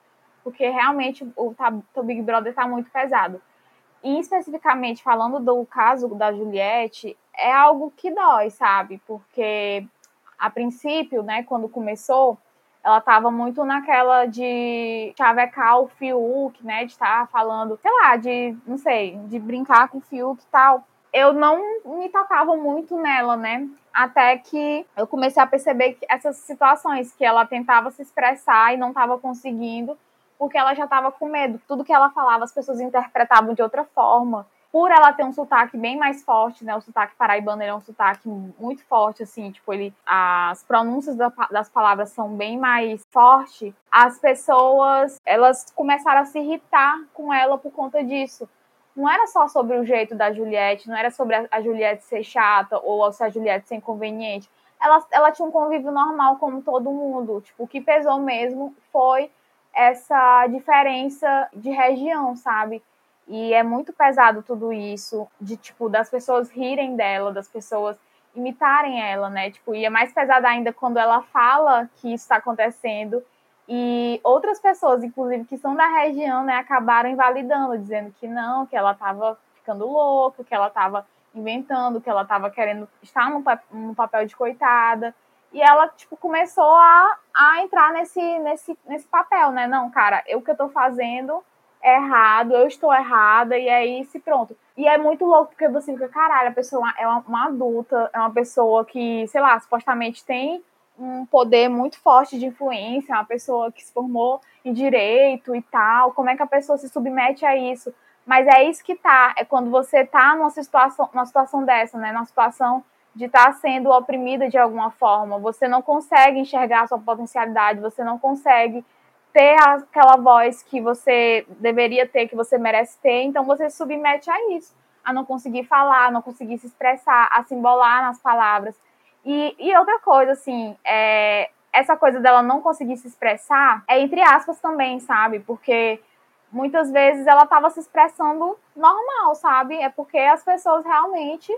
porque realmente o, o Big Brother tá muito pesado. E especificamente falando do caso da Juliette, é algo que dói, sabe? Porque a princípio, né, quando começou, ela estava muito naquela de chavecar o Fiuk, né? De estar tá falando, sei lá, de, não sei, de brincar com o Fiuk e tal. Eu não me tocava muito nela, né? Até que eu comecei a perceber que essas situações que ela tentava se expressar e não estava conseguindo, porque ela já estava com medo. Tudo que ela falava, as pessoas interpretavam de outra forma por ela ter um sotaque bem mais forte, né? O sotaque paraibano é um sotaque muito forte, assim, tipo, ele, as pronúncias das palavras são bem mais fortes. As pessoas, elas começaram a se irritar com ela por conta disso. Não era só sobre o jeito da Juliette, não era sobre a, Juliette ser chata ou se a Juliette ser inconveniente. Ela, ela tinha um convívio normal como todo mundo. Tipo, o que pesou mesmo foi essa diferença de região, sabe? E é muito pesado tudo isso, de tipo, das pessoas rirem dela, das pessoas imitarem ela, né? Tipo, e é mais pesado ainda quando ela fala que isso está acontecendo e outras pessoas, inclusive que são da região, né, acabaram invalidando, dizendo que não, que ela estava ficando louca, que ela estava inventando, que ela estava querendo estar no, papel de coitada. E ela, tipo, começou a, a entrar nesse, nesse, nesse papel, né? Não, cara, eu, que eu tô fazendo errado, eu estou errada, e aí se pronto. E é muito louco, porque você fica, caralho, a pessoa é uma, uma adulta, é uma pessoa que, sei lá, supostamente tem um poder muito forte de influência, é uma pessoa que se formou em direito e tal, como é que a pessoa se submete a isso? Mas é isso que tá, é quando você tá numa situação, numa situação dessa, né, numa situação de estar tá sendo oprimida de alguma forma, você não consegue enxergar a sua potencialidade, você não consegue ter aquela voz que você deveria ter, que você merece ter, então você se submete a isso, a não conseguir falar, a não conseguir se expressar, a se embolar nas palavras. E, e outra coisa, assim, é, essa coisa dela não conseguir se expressar é entre aspas também, sabe? Porque muitas vezes ela estava se expressando normal, sabe? É porque as pessoas realmente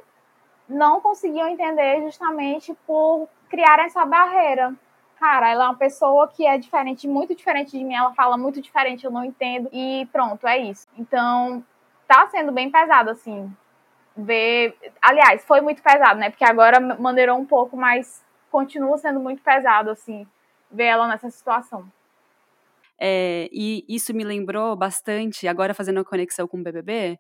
não conseguiam entender justamente por criar essa barreira cara, ela é uma pessoa que é diferente, muito diferente de mim, ela fala muito diferente, eu não entendo, e pronto, é isso. Então, tá sendo bem pesado, assim, ver. Aliás, foi muito pesado, né? Porque agora maneirou um pouco, mas continua sendo muito pesado, assim, ver ela nessa situação. É, e isso me lembrou bastante, agora fazendo a conexão com o BBB,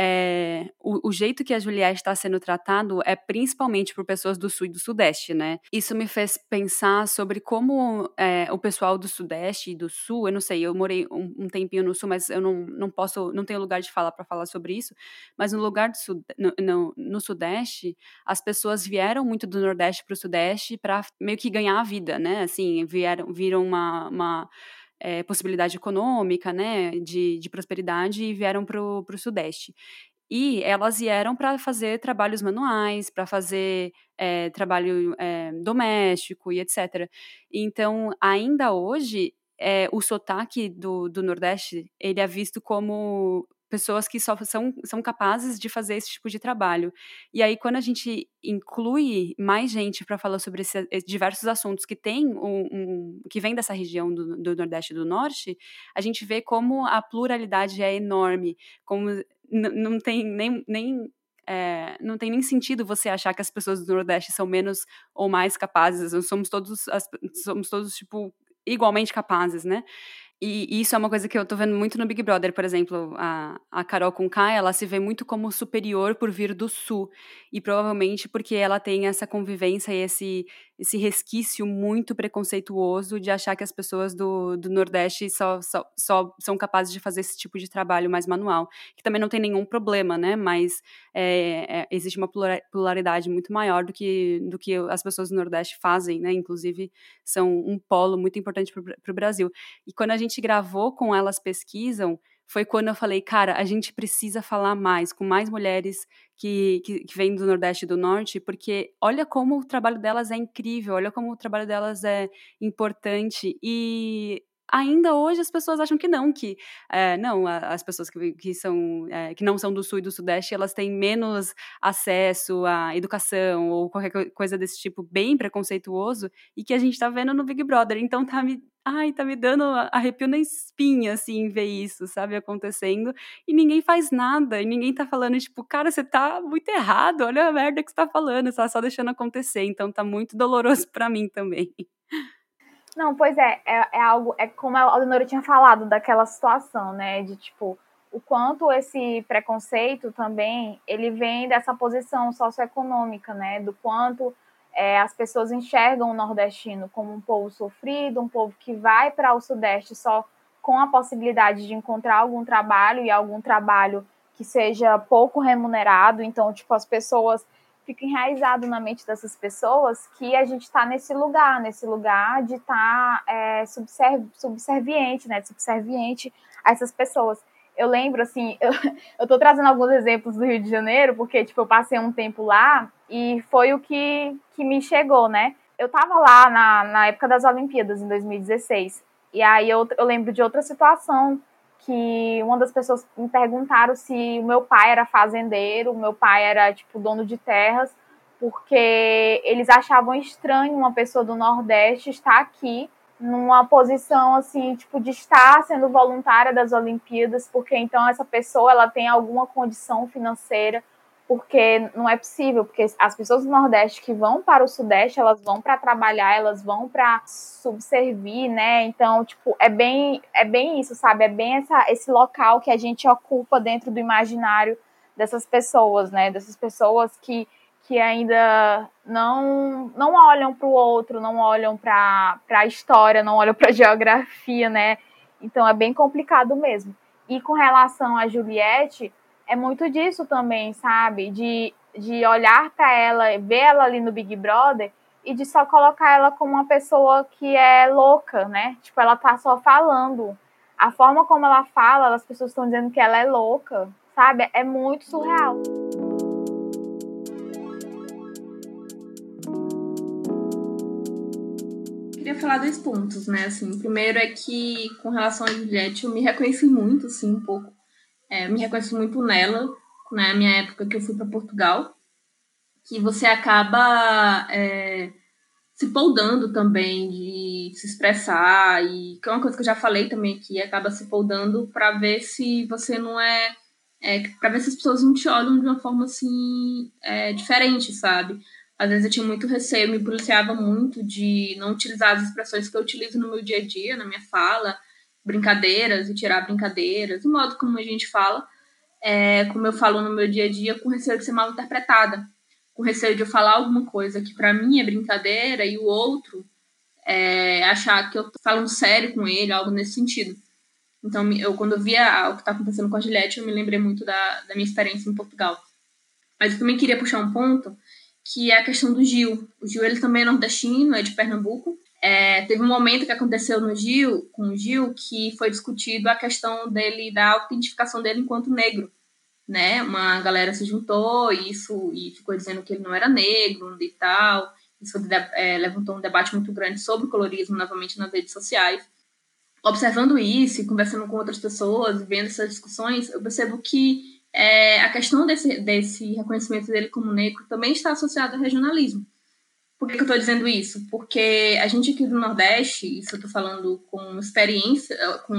é, o, o, jeito que a Juliette está sendo tratado é principalmente por pessoas do Sul e do Sudeste, né? Isso me fez pensar sobre como é, o pessoal do Sudeste e do Sul, eu não sei, eu morei um, um tempinho no Sul, mas eu não, não posso, não tenho lugar de falar para falar sobre isso, mas no lugar do no, no, no, Sudeste, as pessoas vieram muito do Nordeste para o Sudeste para meio que ganhar a vida, né? Assim, vieram, viram uma, uma é, possibilidade econômica, né, de, de prosperidade e vieram para o Sudeste. E elas vieram para fazer trabalhos manuais, para fazer é, trabalho é, doméstico e etc. Então, ainda hoje, o sotaque do, do Nordeste ele é visto como pessoas que só são, são capazes de fazer esse tipo de trabalho. E aí, quando a gente inclui mais gente para falar sobre esse, diversos assuntos que tem um, um, que vem dessa região do, do, Nordeste e do Norte, a gente vê como a pluralidade é enorme, como não tem nem, nem é, não tem nem sentido você achar que as pessoas do Nordeste são menos ou mais capazes. Somos todos, as, somos todos tipo igualmente capazes, né? E isso é uma coisa que eu tô vendo muito no Big Brother, por exemplo, a, a Carol com K, ela se vê muito como superior por vir do Sul, e provavelmente porque ela tem essa convivência e esse, esse resquício muito preconceituoso de achar que as pessoas do, do Nordeste só, só, só são capazes de fazer esse tipo de trabalho mais manual, que também não tem nenhum problema, né, mas é, é, existe uma pluralidade muito maior do que, do que as pessoas do Nordeste fazem, né, inclusive são um polo muito importante para o Brasil. E quando a gente gravou com Elas Pesquisam, foi quando eu falei, cara, a gente precisa falar mais, com mais mulheres que, que, que vêm do Nordeste e do Norte, porque olha como o trabalho delas é incrível, olha como o trabalho delas é importante. E ainda hoje as pessoas acham que não, que é, não, as pessoas que, que, são, é, que não são do sul e do sudeste, elas têm menos acesso à educação ou qualquer coisa desse tipo bem preconceituoso e que a gente tá vendo no Big Brother. Então tá me, ai, tá me dando arrepio na espinha, assim, ver isso, sabe, acontecendo, e ninguém faz nada, e ninguém tá falando, tipo, cara, você tá muito errado, olha a merda que você tá falando, você tá só deixando acontecer, então tá muito doloroso <laughs> para mim também. Não, pois é, é, é, algo, é como a Leonora tinha falado daquela situação, né, de tipo, o quanto esse preconceito também, ele vem dessa posição socioeconômica, né, do quanto é, as pessoas enxergam o nordestino como um povo sofrido, um povo que vai para o sudeste só com a possibilidade de encontrar algum trabalho e algum trabalho que seja pouco remunerado, então, tipo, as pessoas fica enraizado na mente dessas pessoas que a gente está nesse lugar, nesse lugar de estar tá, é, subserv subserviente, né, subserviente a essas pessoas. Eu lembro, assim, <laughs> eu, eu tô trazendo alguns exemplos do Rio de Janeiro, porque, tipo, eu passei um tempo lá e foi o que, que me chegou, né? Eu tava lá na, na época das Olimpíadas, em 2016, e aí eu, eu lembro de outra situação que uma das pessoas me perguntaram se o meu pai era fazendeiro, meu pai era tipo dono de terras, porque eles achavam estranho uma pessoa do Nordeste estar aqui numa posição assim, tipo de estar sendo voluntária das Olimpíadas, porque então essa pessoa ela tem alguma condição financeira porque não é possível, porque as pessoas do Nordeste que vão para o Sudeste, elas vão para trabalhar, elas vão para subservir, né? Então, tipo, é bem, é bem isso, sabe? É bem essa, esse local que a gente ocupa dentro do imaginário dessas pessoas, né? Dessas pessoas que, que ainda não, não olham para o outro, não olham para a história, não olham para a <laughs> geografia, né? Então, é bem complicado mesmo. E com relação a Juliette, é muito disso também, sabe? De, de olhar para ela, ver ela ali no Big Brother e de só colocar ela como uma pessoa que é louca, né? Tipo, ela tá só falando. A forma como ela fala, as pessoas estão dizendo que ela é louca, sabe? É muito surreal. queria falar dois pontos, né? Assim, primeiro é que com relação a Juliette, eu me reconheci muito, assim, um pouco é, me reconheço muito nela, na minha época que eu fui para Portugal, que você acaba é, se poldando também de se expressar, e que é uma coisa que eu já falei também aqui, acaba se poldando para ver se você não é, é para ver se as pessoas não te olham de uma forma assim é, diferente, sabe? Às vezes eu tinha muito receio, me policiava muito de não utilizar as expressões que eu utilizo no meu dia a dia, na minha fala, brincadeiras e tirar brincadeiras, o modo como a gente fala, é, como eu falo no meu dia a dia, com receio de ser mal interpretada, com receio de eu falar alguma coisa que para mim é brincadeira e o outro é, achar que eu tô falando sério com ele, algo nesse sentido. Então, eu quando eu via o que está acontecendo com a Juliette, eu me lembrei muito da, da minha experiência em Portugal. Mas eu também queria puxar um ponto, que é a questão do Gil. O Gil, ele também é nordestino, é de Pernambuco, é, teve um momento que aconteceu no Gil, com o Gil, que foi discutido a questão dele, da autentificação dele enquanto negro. Né? Uma galera se juntou e isso e ficou dizendo que ele não era negro e tal. Isso é, levantou um debate muito grande sobre o colorismo novamente nas redes sociais. Observando isso e conversando com outras pessoas, vendo essas discussões, eu percebo que é, a questão desse, desse reconhecimento dele como negro também está associada ao regionalismo. Por que, que eu estou dizendo isso? Porque a gente aqui do Nordeste, isso eu estou falando com experiência, com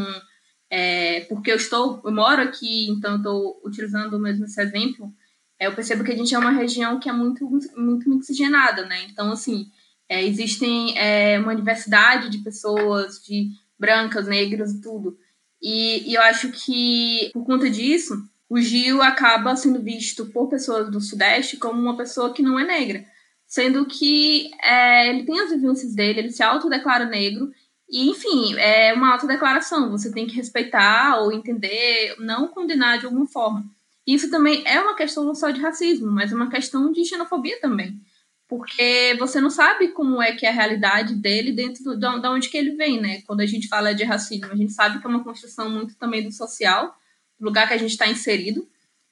é, porque eu estou, eu moro aqui, então estou utilizando mesmo esse exemplo. é, eu percebo que a gente é uma região que é muito, muito mixigenada, né? Então, assim, é, existem é, uma diversidade de pessoas, de brancas, negras e tudo. E, e, eu acho que, por conta disso, o Gil acaba sendo visto por pessoas do Sudeste como uma pessoa que não é negra. Sendo que é, ele tem as vivências dele, ele se autodeclara negro, e, enfim, é uma autodeclaração. Você tem que respeitar ou entender, não condenar de alguma forma. Isso também é uma questão não só de racismo, mas é uma questão de xenofobia também. Porque você não sabe como é que é a realidade dele dentro do, de onde que ele vem, né? Quando a gente fala de racismo, a gente sabe que é uma construção muito também do social, do lugar que a gente está inserido.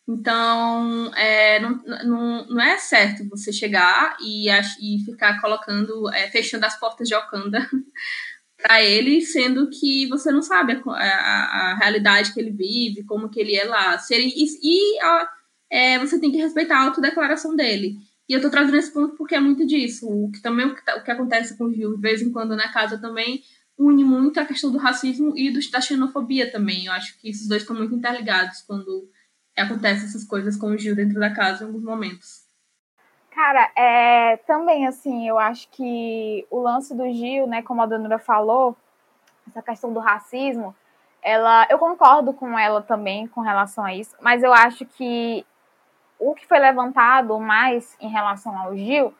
Então, é, não, não, não é certo você chegar e, e ficar colocando, é, fechando as portas de Wakanda <laughs> para ele, sendo que você não sabe a, a, a, realidade que ele vive, como que ele é lá. Se ele, e e é, você tem que respeitar a autodeclaração dele. E eu tô trazendo esse ponto porque é muito disso. O que também o que, tá, o que acontece com o Gil, de vez em quando na casa também, une muito a questão do racismo e do, da xenofobia também. Eu acho que esses dois estão muito interligados quando acontecem essas coisas com o Gil dentro da casa em alguns momentos. Cara, é, também assim, eu acho que o lance do Gil, né, como a Danura falou, essa questão do racismo, ela, eu concordo com ela também com relação a isso, mas eu acho que o que foi levantado mais em relação ao Gil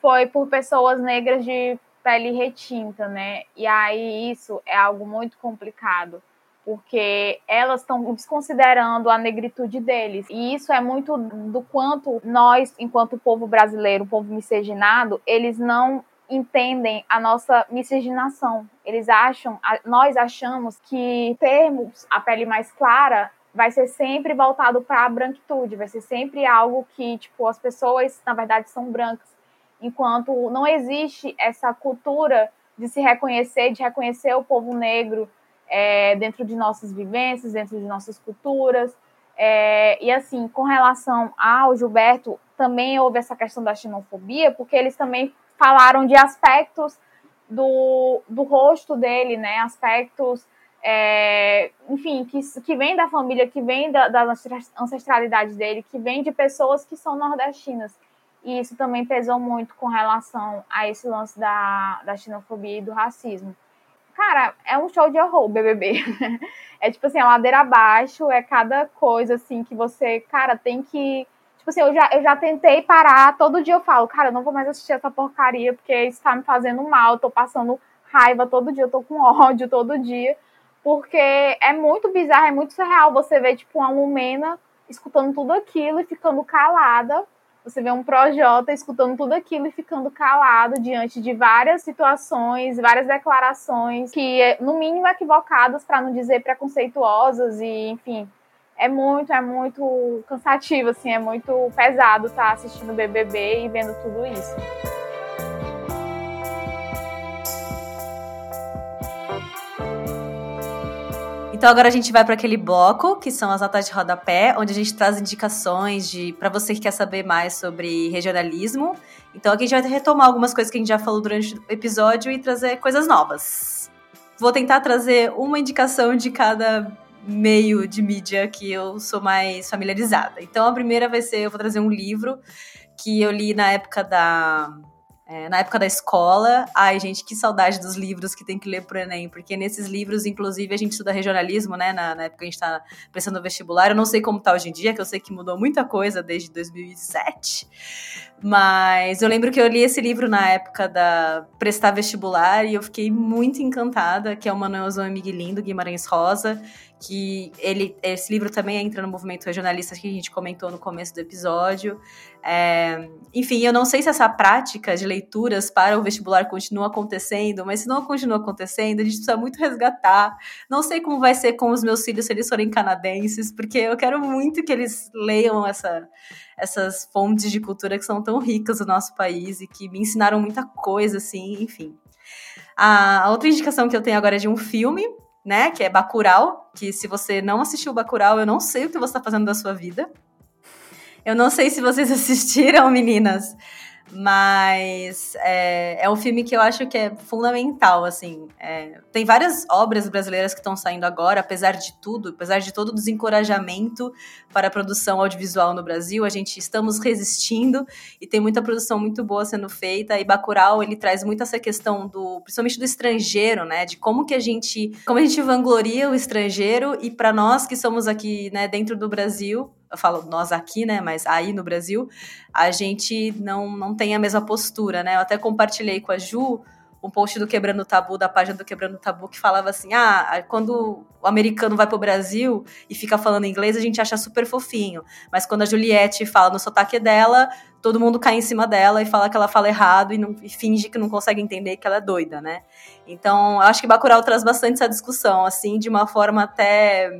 foi por pessoas negras de pele retinta, né? E aí isso é algo muito complicado porque elas estão desconsiderando a negritude deles. E isso é muito do quanto nós, enquanto povo brasileiro, povo miscigenado, eles não entendem a nossa miscigenação. Eles acham, nós achamos que termos a pele mais clara vai ser sempre voltado para a branquitude, vai ser sempre algo que, tipo, as pessoas, na verdade, são brancas. Enquanto não existe essa cultura de se reconhecer, de reconhecer o povo negro, é, dentro de nossas vivências, dentro de nossas culturas. É, e assim, com relação ao Gilberto, também houve essa questão da xenofobia, porque eles também falaram de aspectos do, do rosto dele, né? Aspectos, é, enfim, que, que vem da família, que vem da, da ancestralidade dele, que vem de pessoas que são nordestinas. E isso também pesou muito com relação a esse lance da, da xenofobia e do racismo. Cara, é um show de horror, BBB. <laughs> é tipo assim, a ladeira abaixo, é cada coisa assim que você, cara, tem que. Tipo assim, eu já, eu já tentei parar, todo dia eu falo, cara, eu não vou mais assistir essa porcaria, porque isso tá me fazendo mal, eu tô passando raiva todo dia, eu tô com <laughs> ódio todo dia. Porque é muito bizarro, é muito surreal você ver, tipo, uma Lumena escutando tudo aquilo e ficando calada você vê um Projota escutando tudo aquilo e ficando calado diante de várias situações, várias declarações que, no mínimo, equivocadas, para não dizer preconceituosas e, enfim, é muito, é muito cansativo, assim, é muito pesado estar tá assistindo BBB e vendo tudo isso. Então agora a gente vai para aquele bloco, que são as notas de rodapé, onde a gente traz indicações de para você que quer saber mais sobre regionalismo. Então aqui a gente vai retomar algumas coisas que a gente já falou durante o episódio e trazer coisas novas. Vou tentar trazer uma indicação de cada meio de mídia que eu sou mais familiarizada. Então a primeira vai ser, eu vou trazer um livro que eu li na época da é, na época da escola, ai gente, que saudade dos livros que tem que ler pro Enem, porque nesses livros, inclusive, a gente estuda regionalismo, né, na, na época que a gente tá pensando no vestibular, eu não sei como tá hoje em dia, que eu sei que mudou muita coisa desde 2007, mas eu lembro que eu li esse livro na época da prestar vestibular e eu fiquei muito encantada, que é o Manuelzão Miguelinho, do Guimarães Rosa, que ele, esse livro também entra no movimento regionalista que a gente comentou no começo do episódio. É, enfim, eu não sei se essa prática de leituras para o vestibular continua acontecendo, mas se não continua acontecendo, a gente precisa muito resgatar. Não sei como vai ser com os meus filhos se eles forem canadenses, porque eu quero muito que eles leiam essa, essas fontes de cultura que são tão ricas do nosso país e que me ensinaram muita coisa, assim, enfim. A outra indicação que eu tenho agora é de um filme né? Que é Bacurau, que se você não assistiu Bacurau, eu não sei o que você está fazendo da sua vida. Eu não sei se vocês <laughs> assistiram, meninas, Mas é, é um filme que eu acho que é fundamental, assim. É, tem várias obras brasileiras que estão saindo agora, apesar de tudo, apesar de todo o desencorajamento para a produção audiovisual no Brasil, a gente estamos resistindo e tem muita produção muito boa sendo feita. E Bacurau, ele traz muito essa questão do, principalmente do estrangeiro, né? De como que a gente, como a gente vangloria o estrangeiro e para nós que somos aqui, né, dentro do Brasil, eu falo nós aqui, né, mas aí no Brasil, a gente não, não tem a mesma postura, né? Eu até compartilhei com a Ju um post do Quebrando Tabu, da página do Quebrando Tabu, que falava assim: ah, quando o americano vai pro Brasil e fica falando inglês, a gente acha super fofinho. Mas quando a Juliette fala no sotaque dela, todo mundo cai em cima dela e fala que ela fala errado e, não, e finge que não consegue entender que ela é doida, né? Então, eu acho que Bacurau traz bastante essa discussão, assim, de uma forma até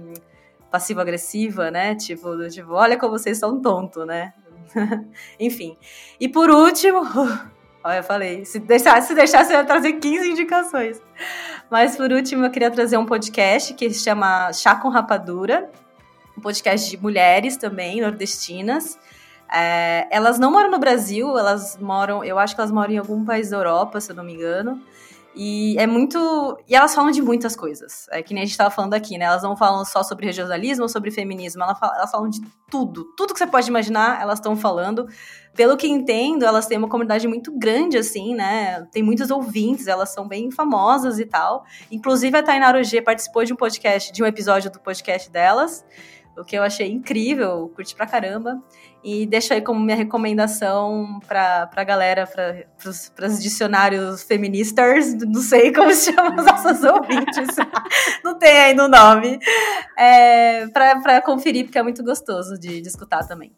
passivo-agressiva, né? Tipo, tipo, olha como vocês são tontos, né? <laughs> Enfim. E por último, <laughs> olha, eu falei, se deixasse, se deixasse eu ia trazer 15 indicações. Mas por último, eu queria trazer um podcast que se chama Chá com Rapadura, um podcast de mulheres também, nordestinas. É, elas não moram no Brasil, elas moram, eu acho que elas moram em algum país da Europa, se eu não me engano. E é muito. E elas falam de muitas coisas. É que nem a gente estava falando aqui, né? Elas não falam só sobre regionalismo ou sobre feminismo. Elas falam, elas falam de tudo. Tudo que você pode imaginar, elas estão falando. Pelo que entendo, elas têm uma comunidade muito grande, assim, né? Tem muitos ouvintes, elas são bem famosas e tal. Inclusive, a Tainara G participou de um podcast, de um episódio do podcast delas o que eu achei incrível, curti pra caramba. E deixo aí como minha recomendação pra, pra galera, pra, pros, pros dicionários feministas, não sei como <laughs> se chama os nossos ouvintes, <laughs> não tem ainda o nome, é, pra, pra conferir, porque é muito gostoso de, de escutar também.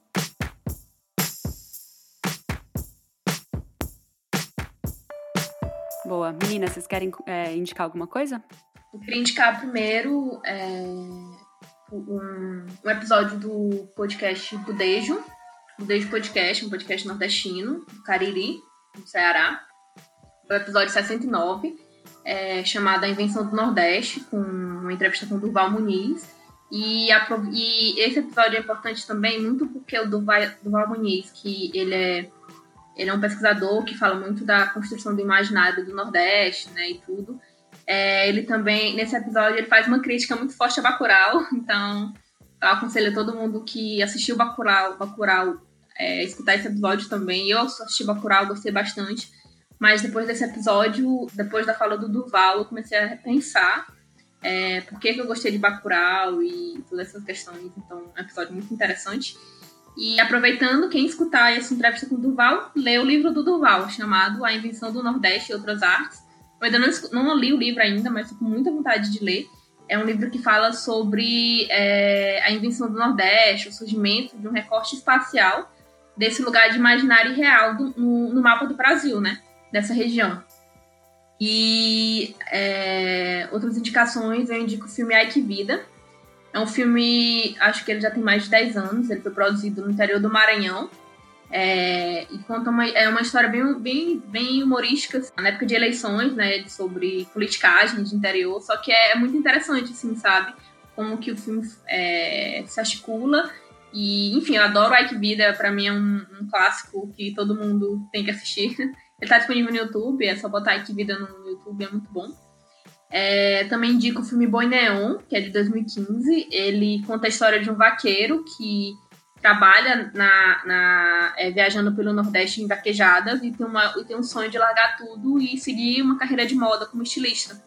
Boa. Meninas, vocês querem é, indicar alguma coisa? Eu queria indicar primeiro é, um, um episódio do podcast Budejo, Budejo Podcast, um podcast nordestino, Cariri, no Ceará. É o episódio 69, é, chamado A Invenção do Nordeste, com uma entrevista com o Durval Muniz. E, a, e, esse episódio é importante também, muito porque o Durval Muniz, que ele é, ele é um pesquisador que fala muito da construção do imaginário do Nordeste, né, e tudo. É, ele também, nesse episódio, ele faz uma crítica muito forte a Bacurau, <laughs> então eu aconselho todo mundo que assistiu Bacurau, Bacurau é, escutar esse episódio também. Eu assisti Bacurau, gostei bastante, mas depois desse episódio, depois da fala do Duval, eu comecei a repensar é, por que, que eu gostei de Bacurau e todas essas questões, então é um episódio muito interessante. E aproveitando, quem escutar essa entrevista com o Duval, lê o livro do Duval, chamado A Invenção do Nordeste e Outras Artes, eu ainda não, não li o livro ainda, mas estou com muita vontade de ler. É um livro que fala sobre é, a invenção do Nordeste, o surgimento de um recorte espacial desse lugar de imaginário e real do, no, no, mapa do Brasil, né? Dessa região. E é, outras indicações, eu indico o filme Ai Que Vida. É um filme, acho que ele já tem mais de 10 anos, ele foi produzido no interior do Maranhão. É, e conta uma, é uma história bem, bem, bem humorística, assim, na época de eleições, né, sobre politicagem de interior, só que é, é muito interessante, assim, sabe, como que o filme é, se articula, e, enfim, eu adoro Ike Vida, pra mim é um, um, clássico que todo mundo tem que assistir, <laughs> ele tá disponível no YouTube, é só botar Ike Vida no YouTube, é muito bom. É, também indico o filme Boi Neon, que é de 2015, ele conta a história de um vaqueiro que trabalha na, na é, viajando pelo Nordeste em vaquejadas e tem, uma, e tem um sonho de largar tudo e seguir uma carreira de moda como estilista.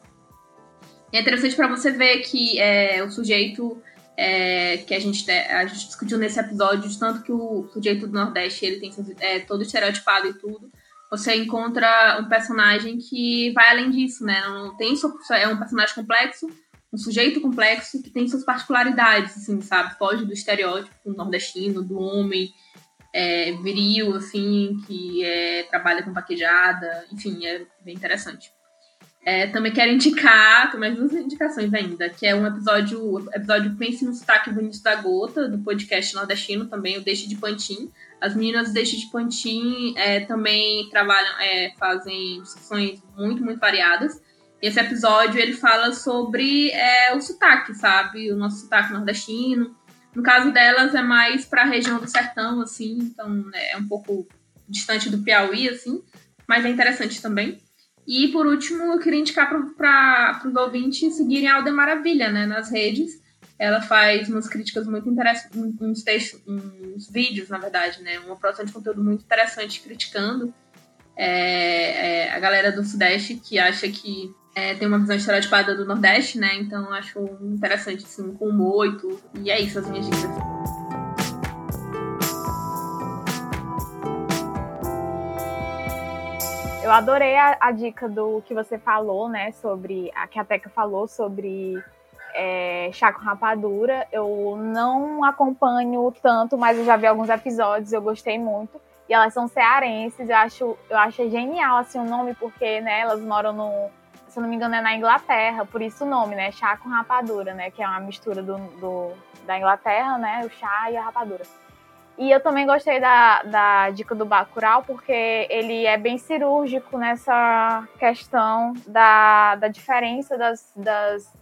E é interessante para você ver que é, o sujeito é, que a gente, a gente discutiu nesse episódio, de tanto que o sujeito do Nordeste ele tem é, todo estereotipado e tudo, você encontra um personagem que vai além disso, né? Não tem é um personagem complexo, um sujeito complexo que tem suas particularidades, assim, sabe? Foge do estereótipo nordestino, do homem é, viril, assim, que é, trabalha com paquejada, enfim, é bem interessante. É, também quero indicar, tem mais duas indicações ainda, que é um episódio, episódio Pense no Sotaque Bonito da Gota, do podcast nordestino também, o Deixe de Pantin. As meninas Deixe de Pantin é, também trabalham, é, fazem discussões muito, muito variadas. Esse episódio ele fala sobre é, o sotaque, sabe? O nosso sotaque nordestino. No caso delas é mais para a região do sertão, assim, então né, é um pouco distante do Piauí, assim, mas é interessante também. E por último, eu queria indicar para os ouvintes seguirem a Alda Maravilha, né, nas redes. Ela faz umas críticas muito interessantes, uns textos, uns vídeos, na verdade, né, uma produção de conteúdo muito interessante criticando é, é, a galera do Sudeste que acha que é, tem uma visão estereotipada do Nordeste, né? Então acho interessante, assim, com humor e. E é isso, as minhas dicas. Eu adorei a, a, dica do que você falou, né? Sobre. A que a Teca falou sobre é, chá com rapadura. Eu não acompanho tanto, mas eu já vi alguns episódios, eu gostei muito. E elas são cearenses, eu acho, eu acho genial assim, o nome, porque né, elas moram no. Se não me engano, é na Inglaterra, por isso o nome, né? Chá com rapadura, né? Que é uma mistura do, do da Inglaterra, né? O chá e a rapadura. E eu também gostei da, da dica do Bacurau, porque ele é bem cirúrgico nessa questão da, da diferença das, das,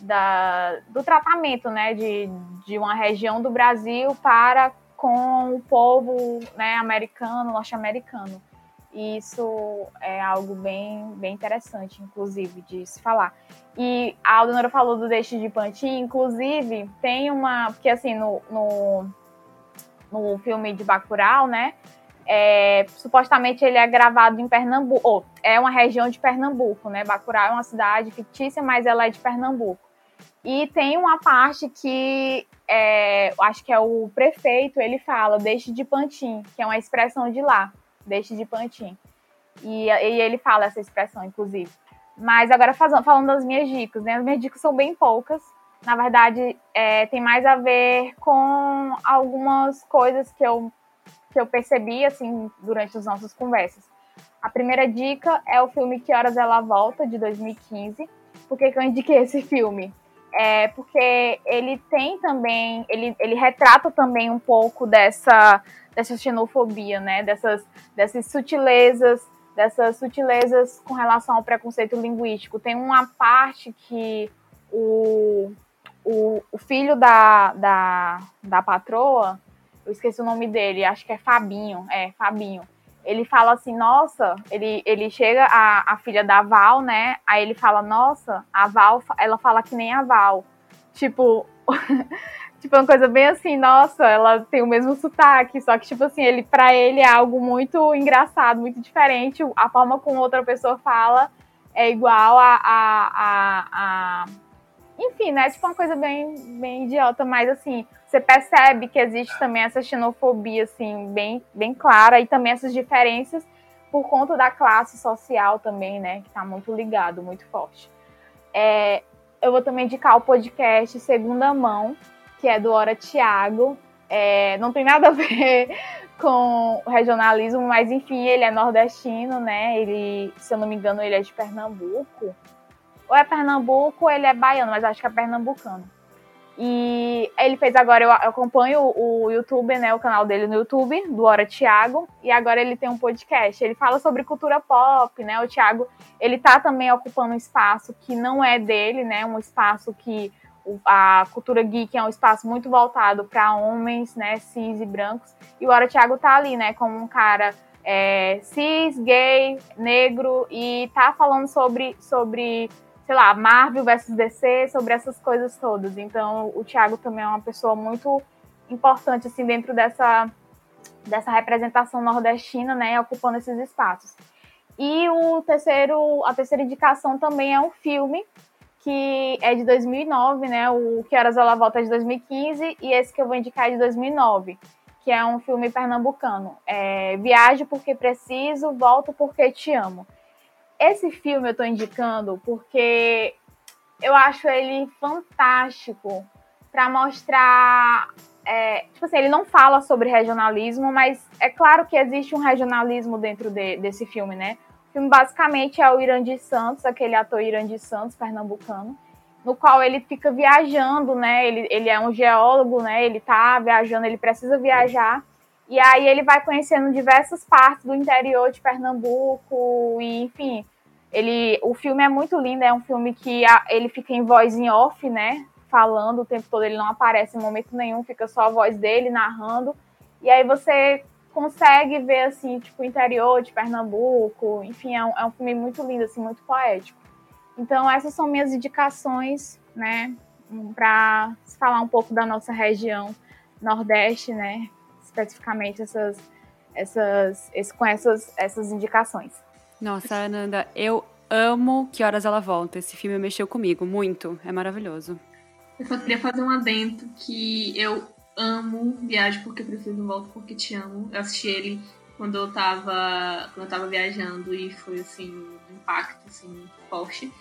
da, do tratamento né, de, de uma região do Brasil para com o povo né, americano, norte-americano. E isso é algo bem, bem interessante, inclusive, de se falar. E a Aldenora falou do Deixe de Pantin, inclusive, tem uma. Porque, assim, no, no no filme de Bacurau, né? É, supostamente ele é gravado em Pernambuco, ou é uma região de Pernambuco, né? Bacurau é uma cidade fictícia, mas ela é de Pernambuco. E tem uma parte que é, acho que é o prefeito, ele fala, deixe de pantim, que é uma expressão de lá, deixe de pantim. E, e ele fala essa expressão, inclusive. Mas agora falando das minhas dicas, né? As minhas dicas são bem poucas, na verdade, é, tem mais a ver com algumas coisas que eu, que eu percebi, assim, durante as nossas conversas. A primeira dica é o filme Que Horas Ela Volta, de 2015. Por que, que eu indiquei esse filme? É porque ele tem também, ele, ele retrata também um pouco dessa, dessa xenofobia, né? Dessas, dessas sutilezas, dessas sutilezas com relação ao preconceito linguístico. Tem uma parte que o, o, o filho da, da, da patroa, eu esqueci o nome dele, acho que é Fabinho, é, Fabinho. Ele fala assim, nossa, ele, ele chega, a, a filha da Val, né? Aí ele fala, nossa, a Val, ela fala que nem a Val. Tipo, <laughs> tipo, uma coisa bem assim, nossa, ela tem o mesmo sotaque, só que, tipo assim, ele, pra ele é algo muito engraçado, muito diferente. A forma como outra pessoa fala é igual a, a, a, a enfim, né? Tipo uma coisa bem, bem idiota, mas assim, você percebe que existe também essa xenofobia, assim, bem, bem clara, e também essas diferenças por conta da classe social também, né? Que tá muito ligado, muito forte. É, eu vou também indicar o podcast Segunda Mão, que é do Hora Tiago. É, não tem nada a <laughs> ver com regionalismo, mas enfim, ele é nordestino, né? Ele, se eu não me engano, ele é de Pernambuco ou é Pernambuco ou ele é baiano, mas acho que é pernambucano. E ele fez agora, eu acompanho o YouTube, né, o canal dele no YouTube, do Hora Thiago, e agora ele tem um podcast. Ele fala sobre cultura pop, né? O Thiago, ele tá também ocupando um espaço que não é dele, né? Um espaço que a cultura geek é um espaço muito voltado para homens, né, cis e brancos. E o Hora Thiago tá ali, né, como um cara é, cis, gay, negro e tá falando sobre sobre sei lá, Marvel versus DC, sobre essas coisas todas. Então, o Thiago também é uma pessoa muito importante, assim, dentro dessa, dessa representação nordestina, né, ocupando esses espaços. E o terceiro, a terceira indicação também é um filme que é de 2009, né, o Que Horas Ela Volta é de 2015, e esse que eu vou indicar é de 2009, que é um filme pernambucano. É Viajo porque preciso, volto porque te amo. Esse filme eu tô indicando porque eu acho ele fantástico para mostrar. É, tipo assim, ele não fala sobre regionalismo, mas é claro que existe um regionalismo dentro de, desse filme, né? O filme basicamente é o Irandi Santos, aquele ator Irandi Santos, pernambucano, no qual ele fica viajando, né? Ele, ele é um geólogo, né? Ele tá viajando, ele precisa viajar e aí ele vai conhecendo diversas partes do interior de Pernambuco e, enfim, ele, o filme é muito lindo, é um filme que a, ele fica em voz em off, né? Falando o tempo todo, ele não aparece em momento nenhum, fica só a voz dele narrando. E aí você consegue ver, assim, tipo, o interior de Pernambuco. Enfim, é um, é um filme muito lindo, assim, muito poético. Então, essas são minhas indicações, né, para falar um pouco da nossa região Nordeste, né, especificamente essas, essas, esse, com essas, essas indicações. Nossa, Ananda, eu amo Que Horas Ela Volta. Esse filme mexeu comigo muito, é maravilhoso. Eu só queria fazer um adendo que eu amo Viagem Porque Preciso, Volto Porque Te Amo. Eu assisti ele quando eu tava, quando eu tava viajando e foi, assim, um impacto, assim, forte.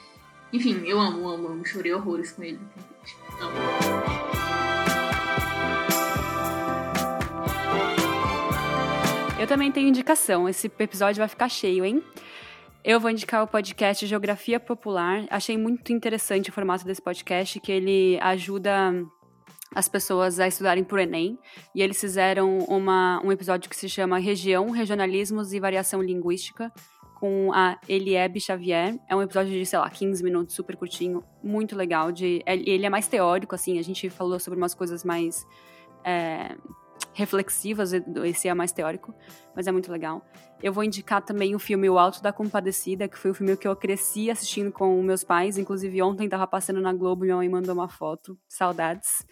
Enfim, eu amo, amo, amo. Chorei horrores com ele. Amo. Eu também tenho indicação. Esse episódio vai ficar cheio, hein? Eu vou indicar o podcast Geografia Popular. Achei muito interessante o formato desse podcast, que ele ajuda as pessoas a estudarem por Enem. E eles fizeram uma, um episódio que se chama Região, Regionalismos e Variação Linguística, com a Eliebe Xavier. É um episódio de, sei lá, 15 minutos, super curtinho, muito legal. De, ele é mais teórico, assim, a gente falou sobre umas coisas mais. É, reflexivas, esse é mais teórico, mas é muito legal. Eu vou indicar também o filme O Alto da Compadecida, que foi o filme que eu cresci assistindo com meus pais, inclusive ontem estava passando na Globo minha mãe mandou uma foto, saudades.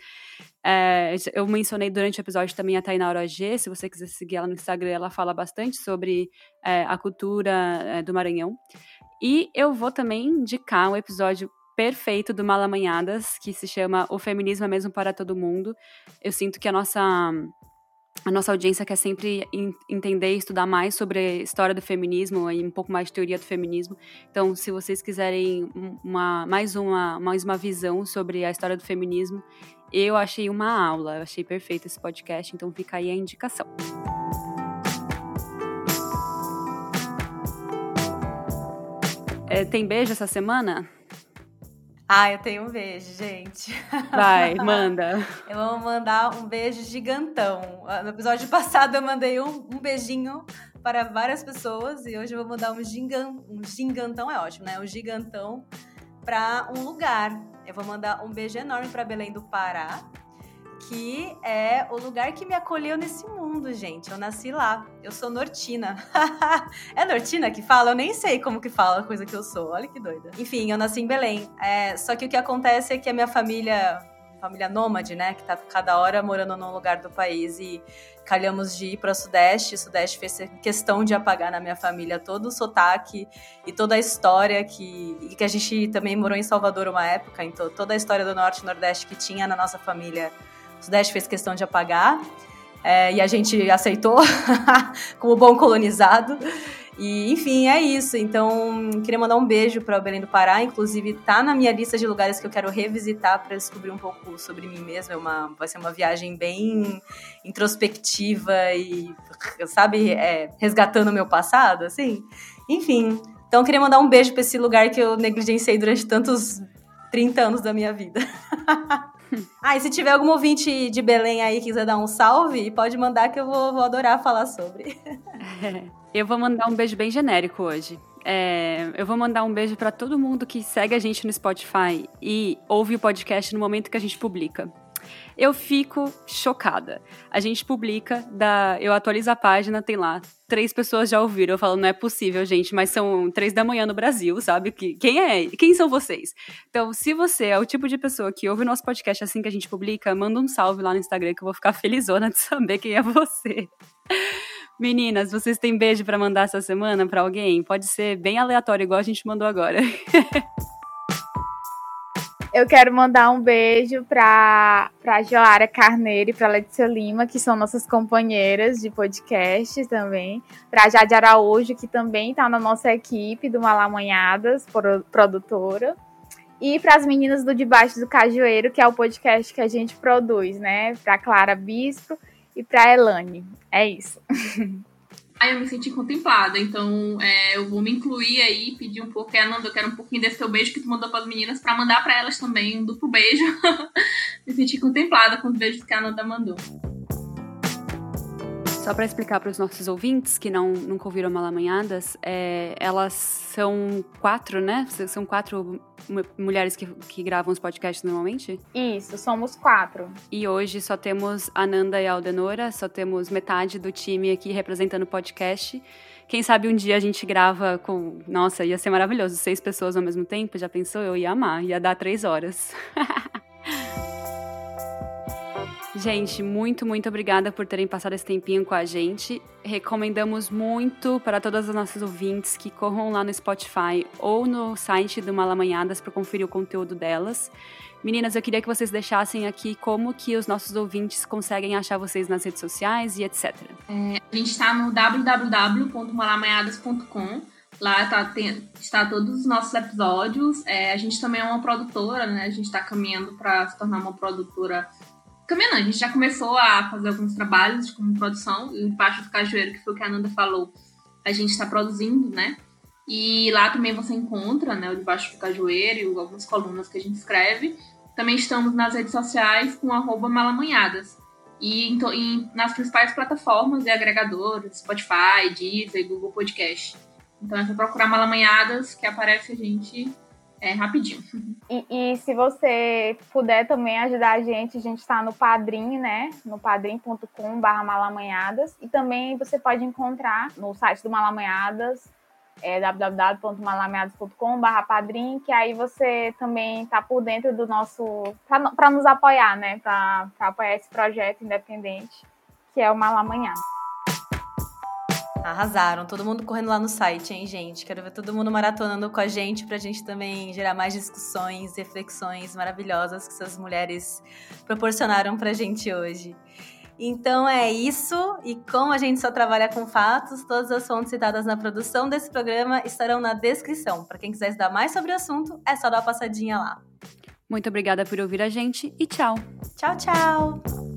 É, eu mencionei durante o episódio também a Tainara G, se você quiser seguir ela no Instagram, ela fala bastante sobre é, a cultura é, do Maranhão. E eu vou também indicar um episódio perfeito do Malamanhadas, que se chama O Feminismo é Mesmo para Todo Mundo. Eu sinto que a nossa a nossa audiência quer sempre entender e estudar mais sobre a história do feminismo e um pouco mais de teoria do feminismo. Então, se vocês quiserem uma, mais, uma, mais uma visão sobre a história do feminismo, eu achei uma aula, eu achei perfeito esse podcast, então fica aí a indicação. É, tem beijo essa semana? Ah, eu tenho um beijo, gente. Vai, <laughs> manda. Eu vou mandar um beijo gigantão. No episódio passado eu mandei um, um beijinho para várias pessoas e hoje eu vou mandar um, gigan, um gigantão, é ótimo, né? Um gigantão para um lugar. Eu vou mandar um beijo enorme para Belém do Pará, que é o lugar que me acolheu nesse mundo, gente. Eu nasci lá. Eu sou nortina. <laughs> é nortina que fala? Eu nem sei como que fala a coisa que eu sou. Olha que doida. Enfim, eu nasci em Belém. É, só que o que acontece é que a minha família, família nômade, né, que tá cada hora morando num lugar do país e calhamos de ir para Sudeste. Sudeste fez questão de apagar na minha família todo o sotaque e toda a história que. E que a gente também morou em Salvador uma época, então toda a história do Norte e Nordeste que tinha na nossa família o Sudeste fez questão de apagar. É, e a gente aceitou <laughs> como bom colonizado. E, enfim, é isso. Então, queria mandar um beijo para Belém do Pará. Inclusive, tá na minha lista de lugares que eu quero revisitar para descobrir um pouco sobre mim mesma. É uma, vai ser uma viagem bem introspectiva e, sabe, é, resgatando o meu passado, assim. Enfim, então queria mandar um beijo para esse lugar que eu negligenciei durante tantos 30 anos da minha vida. <laughs> ah, e se tiver algum ouvinte de Belém aí que quiser dar um salve, pode mandar que eu vou, vou adorar falar sobre. <laughs> eu vou mandar um beijo bem genérico hoje. É, eu vou mandar um beijo para todo mundo que segue a gente no Spotify e ouve o podcast no momento que a gente publica eu fico chocada. A gente publica, eu atualizo a página, tem lá, três pessoas já ouviram. Eu falo, não é possível, gente, mas são três da manhã no Brasil, sabe? Que, quem é? Quem são vocês? Então, se você é o tipo de pessoa que ouve o nosso podcast assim que a gente publica, manda um salve lá no Instagram que eu vou ficar felizona de <laughs> saber quem é você. Meninas, vocês têm beijo para mandar essa semana para alguém? Pode ser bem aleatório, igual a gente mandou agora. <laughs> Eu quero mandar um beijo para a Joara Carneiro e para Letícia Lima, que são nossas companheiras de podcast também. Para a Jade Araújo, que também está na nossa equipe do Malamanhadas, produtora. E para as meninas do Debaixo do Cajueiro, que é o podcast que a gente produz, né? Para Clara Bispo e para Elane. É isso. <laughs> Aí eu me senti contemplada, então é, eu vou me incluir aí, pedir um pouco, Ananda, eu quero um pouquinho desse teu beijo que tu mandou para as meninas, para mandar para elas também um duplo beijo. <laughs> me senti contemplada com os beijos que a Ananda mandou. Só para explicar para os nossos ouvintes que não nunca ouviram Malamanhadas, é, elas são quatro, né? São quatro mulheres que, que gravam os podcasts normalmente? Isso, somos quatro. E hoje só temos a Nanda e a Aldenora, só temos metade do time aqui representando o podcast. Quem sabe um dia a gente grava com. Nossa, ia ser maravilhoso. Seis pessoas ao mesmo tempo. Já pensou? Eu ia amar. Ia dar três horas. <laughs> Gente, muito, muito obrigada por terem passado esse tempinho com a gente. Recomendamos muito para todas as nossas ouvintes que corram lá no Spotify ou no site do Malamanhadas para conferir o conteúdo delas. Meninas, eu queria que vocês deixassem aqui como que os nossos ouvintes conseguem achar vocês nas redes sociais e etc. É, a gente está no www.malamanhadas.com. Lá tá, tem, está todos os nossos episódios. É, a gente também é uma produtora, né? A gente está caminhando para se tornar uma produtora caminhando. A gente já começou a fazer alguns trabalhos como produção. E o Baixo do Cajueiro, que foi o que a Nanda falou, a gente está produzindo, né? E lá também você encontra né, o Debaixo do Cajueiro e algumas colunas que a gente escreve. Também estamos nas redes sociais com arroba malamanhadas. E em, em, nas principais plataformas e agregadores, Spotify, Deezer, Google Podcast. Então é só procurar malamanhadas que aparece a gente é, rapidinho. E, e, se você puder também ajudar a gente, a gente está no Padrim, né? No padrim.com malamanhadas. E também você pode encontrar no site do Malamanhadas, é www.malamanhadas.com padrim, que aí você também está por dentro do nosso... para nos apoiar, né? Para apoiar esse projeto independente, que é o Malamanhadas. Arrasaram, todo mundo correndo lá no site, hein, gente? Quero ver todo mundo maratonando com a gente pra gente também gerar mais discussões, reflexões maravilhosas que essas mulheres proporcionaram pra gente hoje. Então é isso, e como a gente só trabalha com fatos, todas as fontes citadas na produção desse programa estarão na descrição. Para quem quiser estudar mais sobre o assunto, é só dar uma passadinha lá. Muito obrigada por ouvir a gente e tchau. Tchau, tchau.